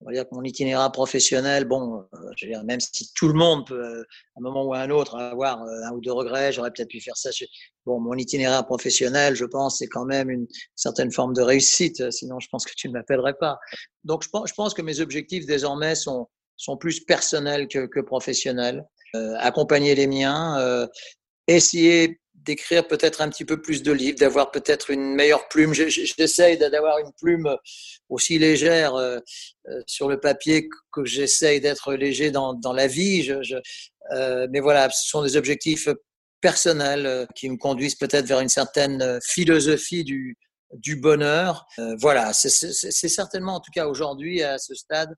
on va dire que mon itinéraire professionnel, bon, euh, je veux dire, même si tout le monde peut, euh, à un moment ou à un autre, avoir euh, un ou deux regrets, j'aurais peut-être pu faire ça. Bon, mon itinéraire professionnel, je pense, c'est quand même une certaine forme de réussite. Sinon, je pense que tu ne m'appellerais pas. Donc, je pense, je pense que mes objectifs désormais sont sont plus personnels que, que professionnels. Accompagner les miens, essayer d'écrire peut-être un petit peu plus de livres, d'avoir peut-être une meilleure plume. J'essaye d'avoir une plume aussi légère euh, euh, sur le papier que j'essaye d'être léger dans, dans la vie. Je, je, euh, mais voilà, ce sont des objectifs personnels euh, qui me conduisent peut-être vers une certaine philosophie du, du bonheur. Euh, voilà, c'est certainement en tout cas aujourd'hui à ce stade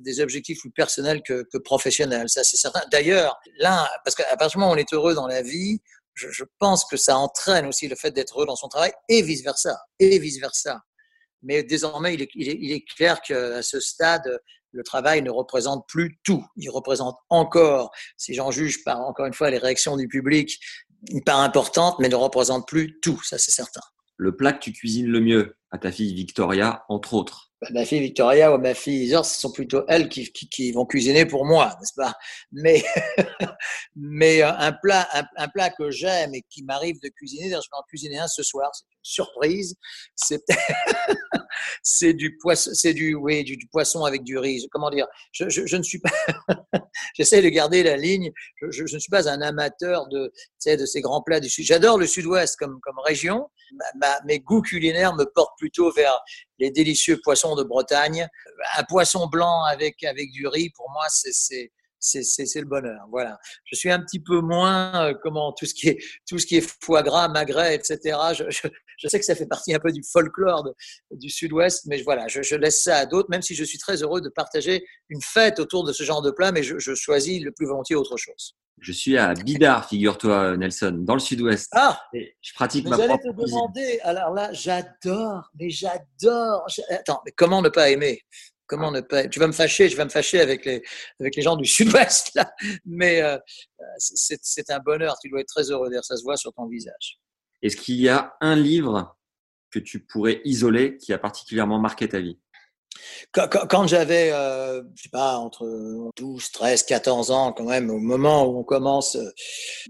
des objectifs plus personnels que, que professionnels. Ça, c'est certain. D'ailleurs, là, parce qu'à partir du moment où on est heureux dans la vie, je, pense que ça entraîne aussi le fait d'être heureux dans son travail et vice versa, et vice versa. Mais désormais, il est, il est, il est clair qu'à ce stade, le travail ne représente plus tout. Il représente encore, si j'en juge par encore une fois les réactions du public, une part importante, mais ne représente plus tout. Ça, c'est certain. Le plat que tu cuisines le mieux à ta fille Victoria, entre autres ma fille Victoria ou ma fille Isor, ce sont plutôt elles qui, qui, qui vont cuisiner pour moi, n'est-ce pas? Mais, mais euh, un plat, un, un plat que j'aime et qui m'arrive de cuisiner, je vais en cuisiner un ce soir, c'est surprise. C'est, c'est du poisson, c'est du, oui, du, poisson avec du riz. Comment dire? Je, je, je ne suis pas. J'essaie de garder la ligne. Je, ne suis pas un amateur de, tu de ces grands plats du sud. J'adore le Sud-Ouest comme, comme région. Ma, mes goûts culinaires me portent plutôt vers les délicieux poissons de Bretagne. Un poisson blanc avec, avec du riz, pour moi, c'est, c'est le bonheur. Voilà. Je suis un petit peu moins euh, comment tout ce qui est tout ce qui est foie gras, magret, etc. Je, je, je sais que ça fait partie un peu du folklore du Sud-Ouest, mais voilà, je, je, laisse ça à d'autres, même si je suis très heureux de partager une fête autour de ce genre de plat, mais je, choisis le plus volontiers autre chose. Je suis à Bidar, figure-toi, Nelson, dans le Sud-Ouest. Ah Et je pratique mais ma propre te demander, alors là, j'adore, mais j'adore. j'a- Attends, mais comment ne pas aimer? Comment ne pas Tu vas me fâcher, je vais me fâcher avec les avec les gens du Sud-Ouest là, mais euh, c'est un bonheur. Tu dois être très heureux d'ailleurs, ça se voit sur ton visage. Est-ce qu'il y a un livre que tu pourrais isoler qui a particulièrement marqué ta vie? Quand, quand- quand j'avais, euh, je sais pas, entre 12, 13, 14 ans, quand même, au moment où on commence euh,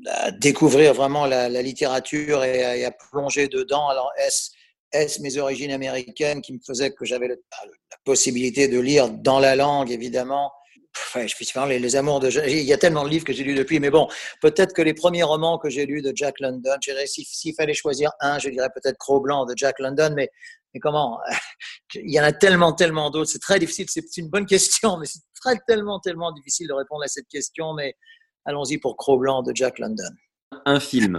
à découvrir vraiment la, la littérature et à, et à plonger dedans, alors est-ce est-ce mes origines américaines qui me faisaient que j'avais bah, la possibilité de lire dans la langue, évidemment? Ouais, je puisse faire les, amours de il y a tellement de livres que j'ai lus depuis mais bon peut-être que les premiers romans que j'ai lus de Jack London dirais si- s'il fallait choisir un je dirais peut-être Cro-Blanc de Jack London mais mais comment? Il y en a tellement, tellement d'autres. C'est très difficile. C'est une bonne question, mais c'est très, tellement, tellement difficile de répondre à cette question. Mais allons-y pour Cro-Blanc de Jack London. Un film.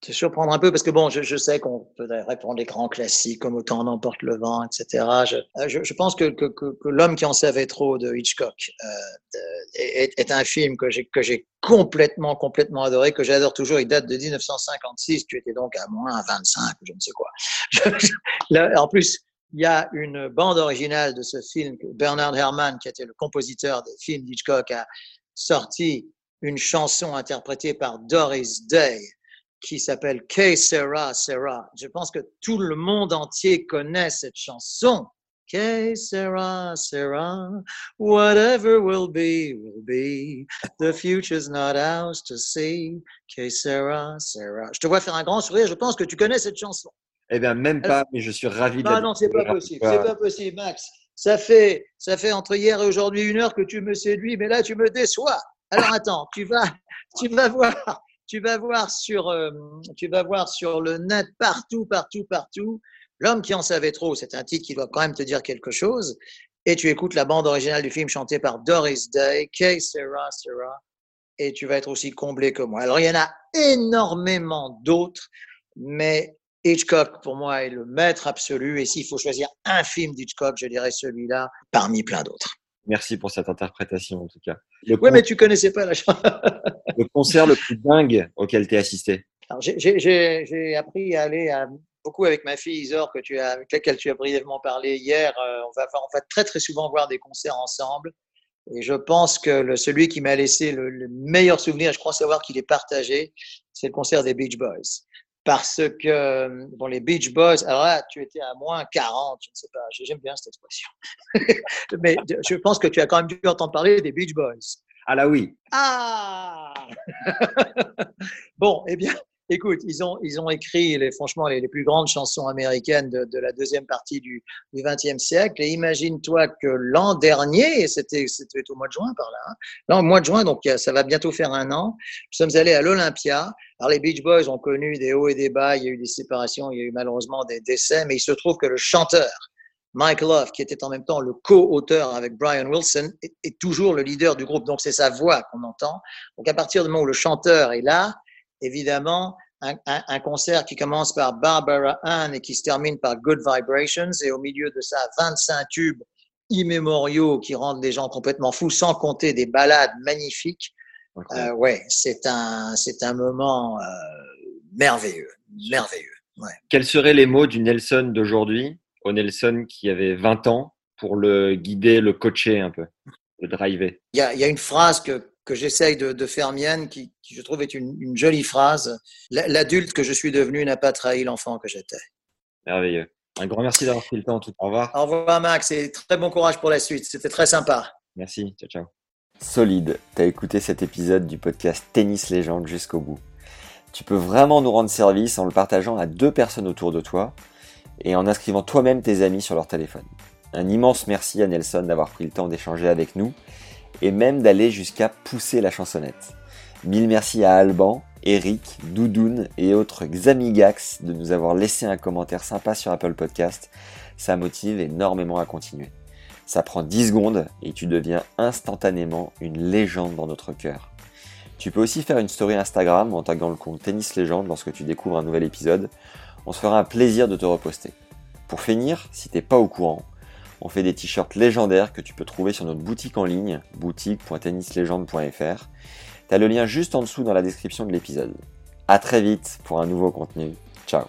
Te surprendre un peu parce que bon, je, je sais qu'on peut répondre les grands classiques comme Autant n'emporte le vent, etc. Je, euh, je, je pense que, que, que, que L'homme qui en savait trop de Hitchcock euh, est, est, un film que j'ai que j'ai complètement, complètement adoré, que j'adore toujours. Il date de 1956. Tu étais donc à moins 25 ou je ne sais quoi. En plus, il y a une bande originale de ce film que Bernard Herrmann, qui était le compositeur des films d'Hitchcock, a sorti une chanson interprétée par Doris Day qui s'appelle Que Sera Sera. Je pense que tout le monde entier connaît cette chanson. Que sera sera, whatever will be will be. The future's not ours to see. Que sera sera. Je te vois faire un grand sourire. Je pense que tu connais cette chanson. Eh bien, même pas, mais je suis ravi de Ah non, c'est pas possible. C'est pas possible, Max. Ça fait, ça fait entre hier et aujourd'hui une heure que tu me séduis, mais là tu me déçois. Alors attends, tu vas, tu vas voir, tu vas voir sur, euh, tu vas voir sur le net partout, partout, partout. L'homme qui en savait trop, c'est un titre qui doit quand même te dire quelque chose. Et tu écoutes la bande originale du film chantée par Doris Day, Que sera, sera. Et tu vas être aussi comblé que moi. Alors il y en a énormément d'autres, mais Hitchcock, pour moi, est le maître absolu. Et s'il faut choisir un film d'Hitchcock, je dirais celui-là, parmi plein d'autres. Merci pour cette interprétation, en tout cas. Le, Oui, mais tu connaissais pas la chanson. le concert le plus dingue auquel tu as assisté j'ai- appris à aller à- beaucoup avec ma fille Isor, que tu as, avec laquelle tu as brièvement parlé hier. Euh, on, va, on va très, très souvent voir des concerts ensemble. Et je pense que le, celui qui m'a laissé le, le meilleur souvenir, je crois savoir qu'il est partagé, c'est le concert des Beach Boys. Parce que, bon, les Beach Boys, alors là, tu étais à moins 40, je ne sais pas, j'aime bien cette expression. Mais je pense que tu as quand même dû entendre parler des Beach Boys. Ah là oui. Ah Bon, eh bien, écoute, ils ont, ils ont écrit les, franchement les, plus grandes chansons américaines de, de la deuxième partie du XXe siècle. Et imagine-toi que l'an dernier, c'était au mois de juin par là, hein, là, au mois de juin, donc ça va bientôt faire un an, nous sommes allés à l'Olympia. Alors les Beach Boys ont connu des hauts et des bas, il y a eu des séparations, il y a eu malheureusement des décès, mais il se trouve que le chanteur Mike Love, qui était en même temps le co-auteur avec Brian Wilson, est, est, toujours le leader du groupe. Donc, c'est sa voix qu'on entend. Donc, à partir du moment où le chanteur est là, évidemment, un, un, un, concert qui commence par Barbara Ann et qui se termine par Good Vibrations, et au milieu de ça, 25 tubes immémoriaux qui rendent les gens complètement fous, sans compter des ballades magnifiques. Euh, ouais, c'est un, c'est un moment euh, merveilleux, merveilleux. Ouais. Quels seraient les mots du Nelson d'aujourd'hui? Au Nelson qui avait 20 ans pour le guider, le coacher un peu, le driver Il y a, il y a une phrase que, que j'essaye de, de, faire mienne qui, qui, je trouve, est une, une jolie phrase. L'adulte que je suis devenu n'a pas trahi l'enfant que j'étais. Merveilleux. Un grand merci d'avoir pris le temps. Tout. Au revoir. Au revoir, Max, et très bon courage pour la suite. C'était très sympa. Merci. Ciao, ciao. Solide. T'as écouté cet épisode du podcast Tennis Légende jusqu'au bout. Tu peux vraiment nous rendre service en le partageant à deux personnes autour de toi et en inscrivant toi-même tes amis sur leur téléphone. Un immense merci à Nelson d'avoir pris le temps d'échanger avec nous et même d'aller jusqu'à pousser la chansonnette. Mille merci à Alban, Eric, Doudoun et autres Xamigax de nous avoir laissé un commentaire sympa sur Apple Podcast. Ça motive énormément à continuer. Ça prend 10 secondes et tu deviens instantanément une légende dans notre cœur. Tu peux aussi faire une story Instagram en taguant le compte Tennis Légende lorsque tu découvres un nouvel épisode. On se fera un plaisir de te reposter. Pour finir, si t'es pas au courant, on fait des t-shirts légendaires que tu peux trouver sur notre boutique en ligne, boutique.tennislegende.fr. T'as le lien juste en dessous dans la description de l'épisode. A très vite pour un nouveau contenu. Ciao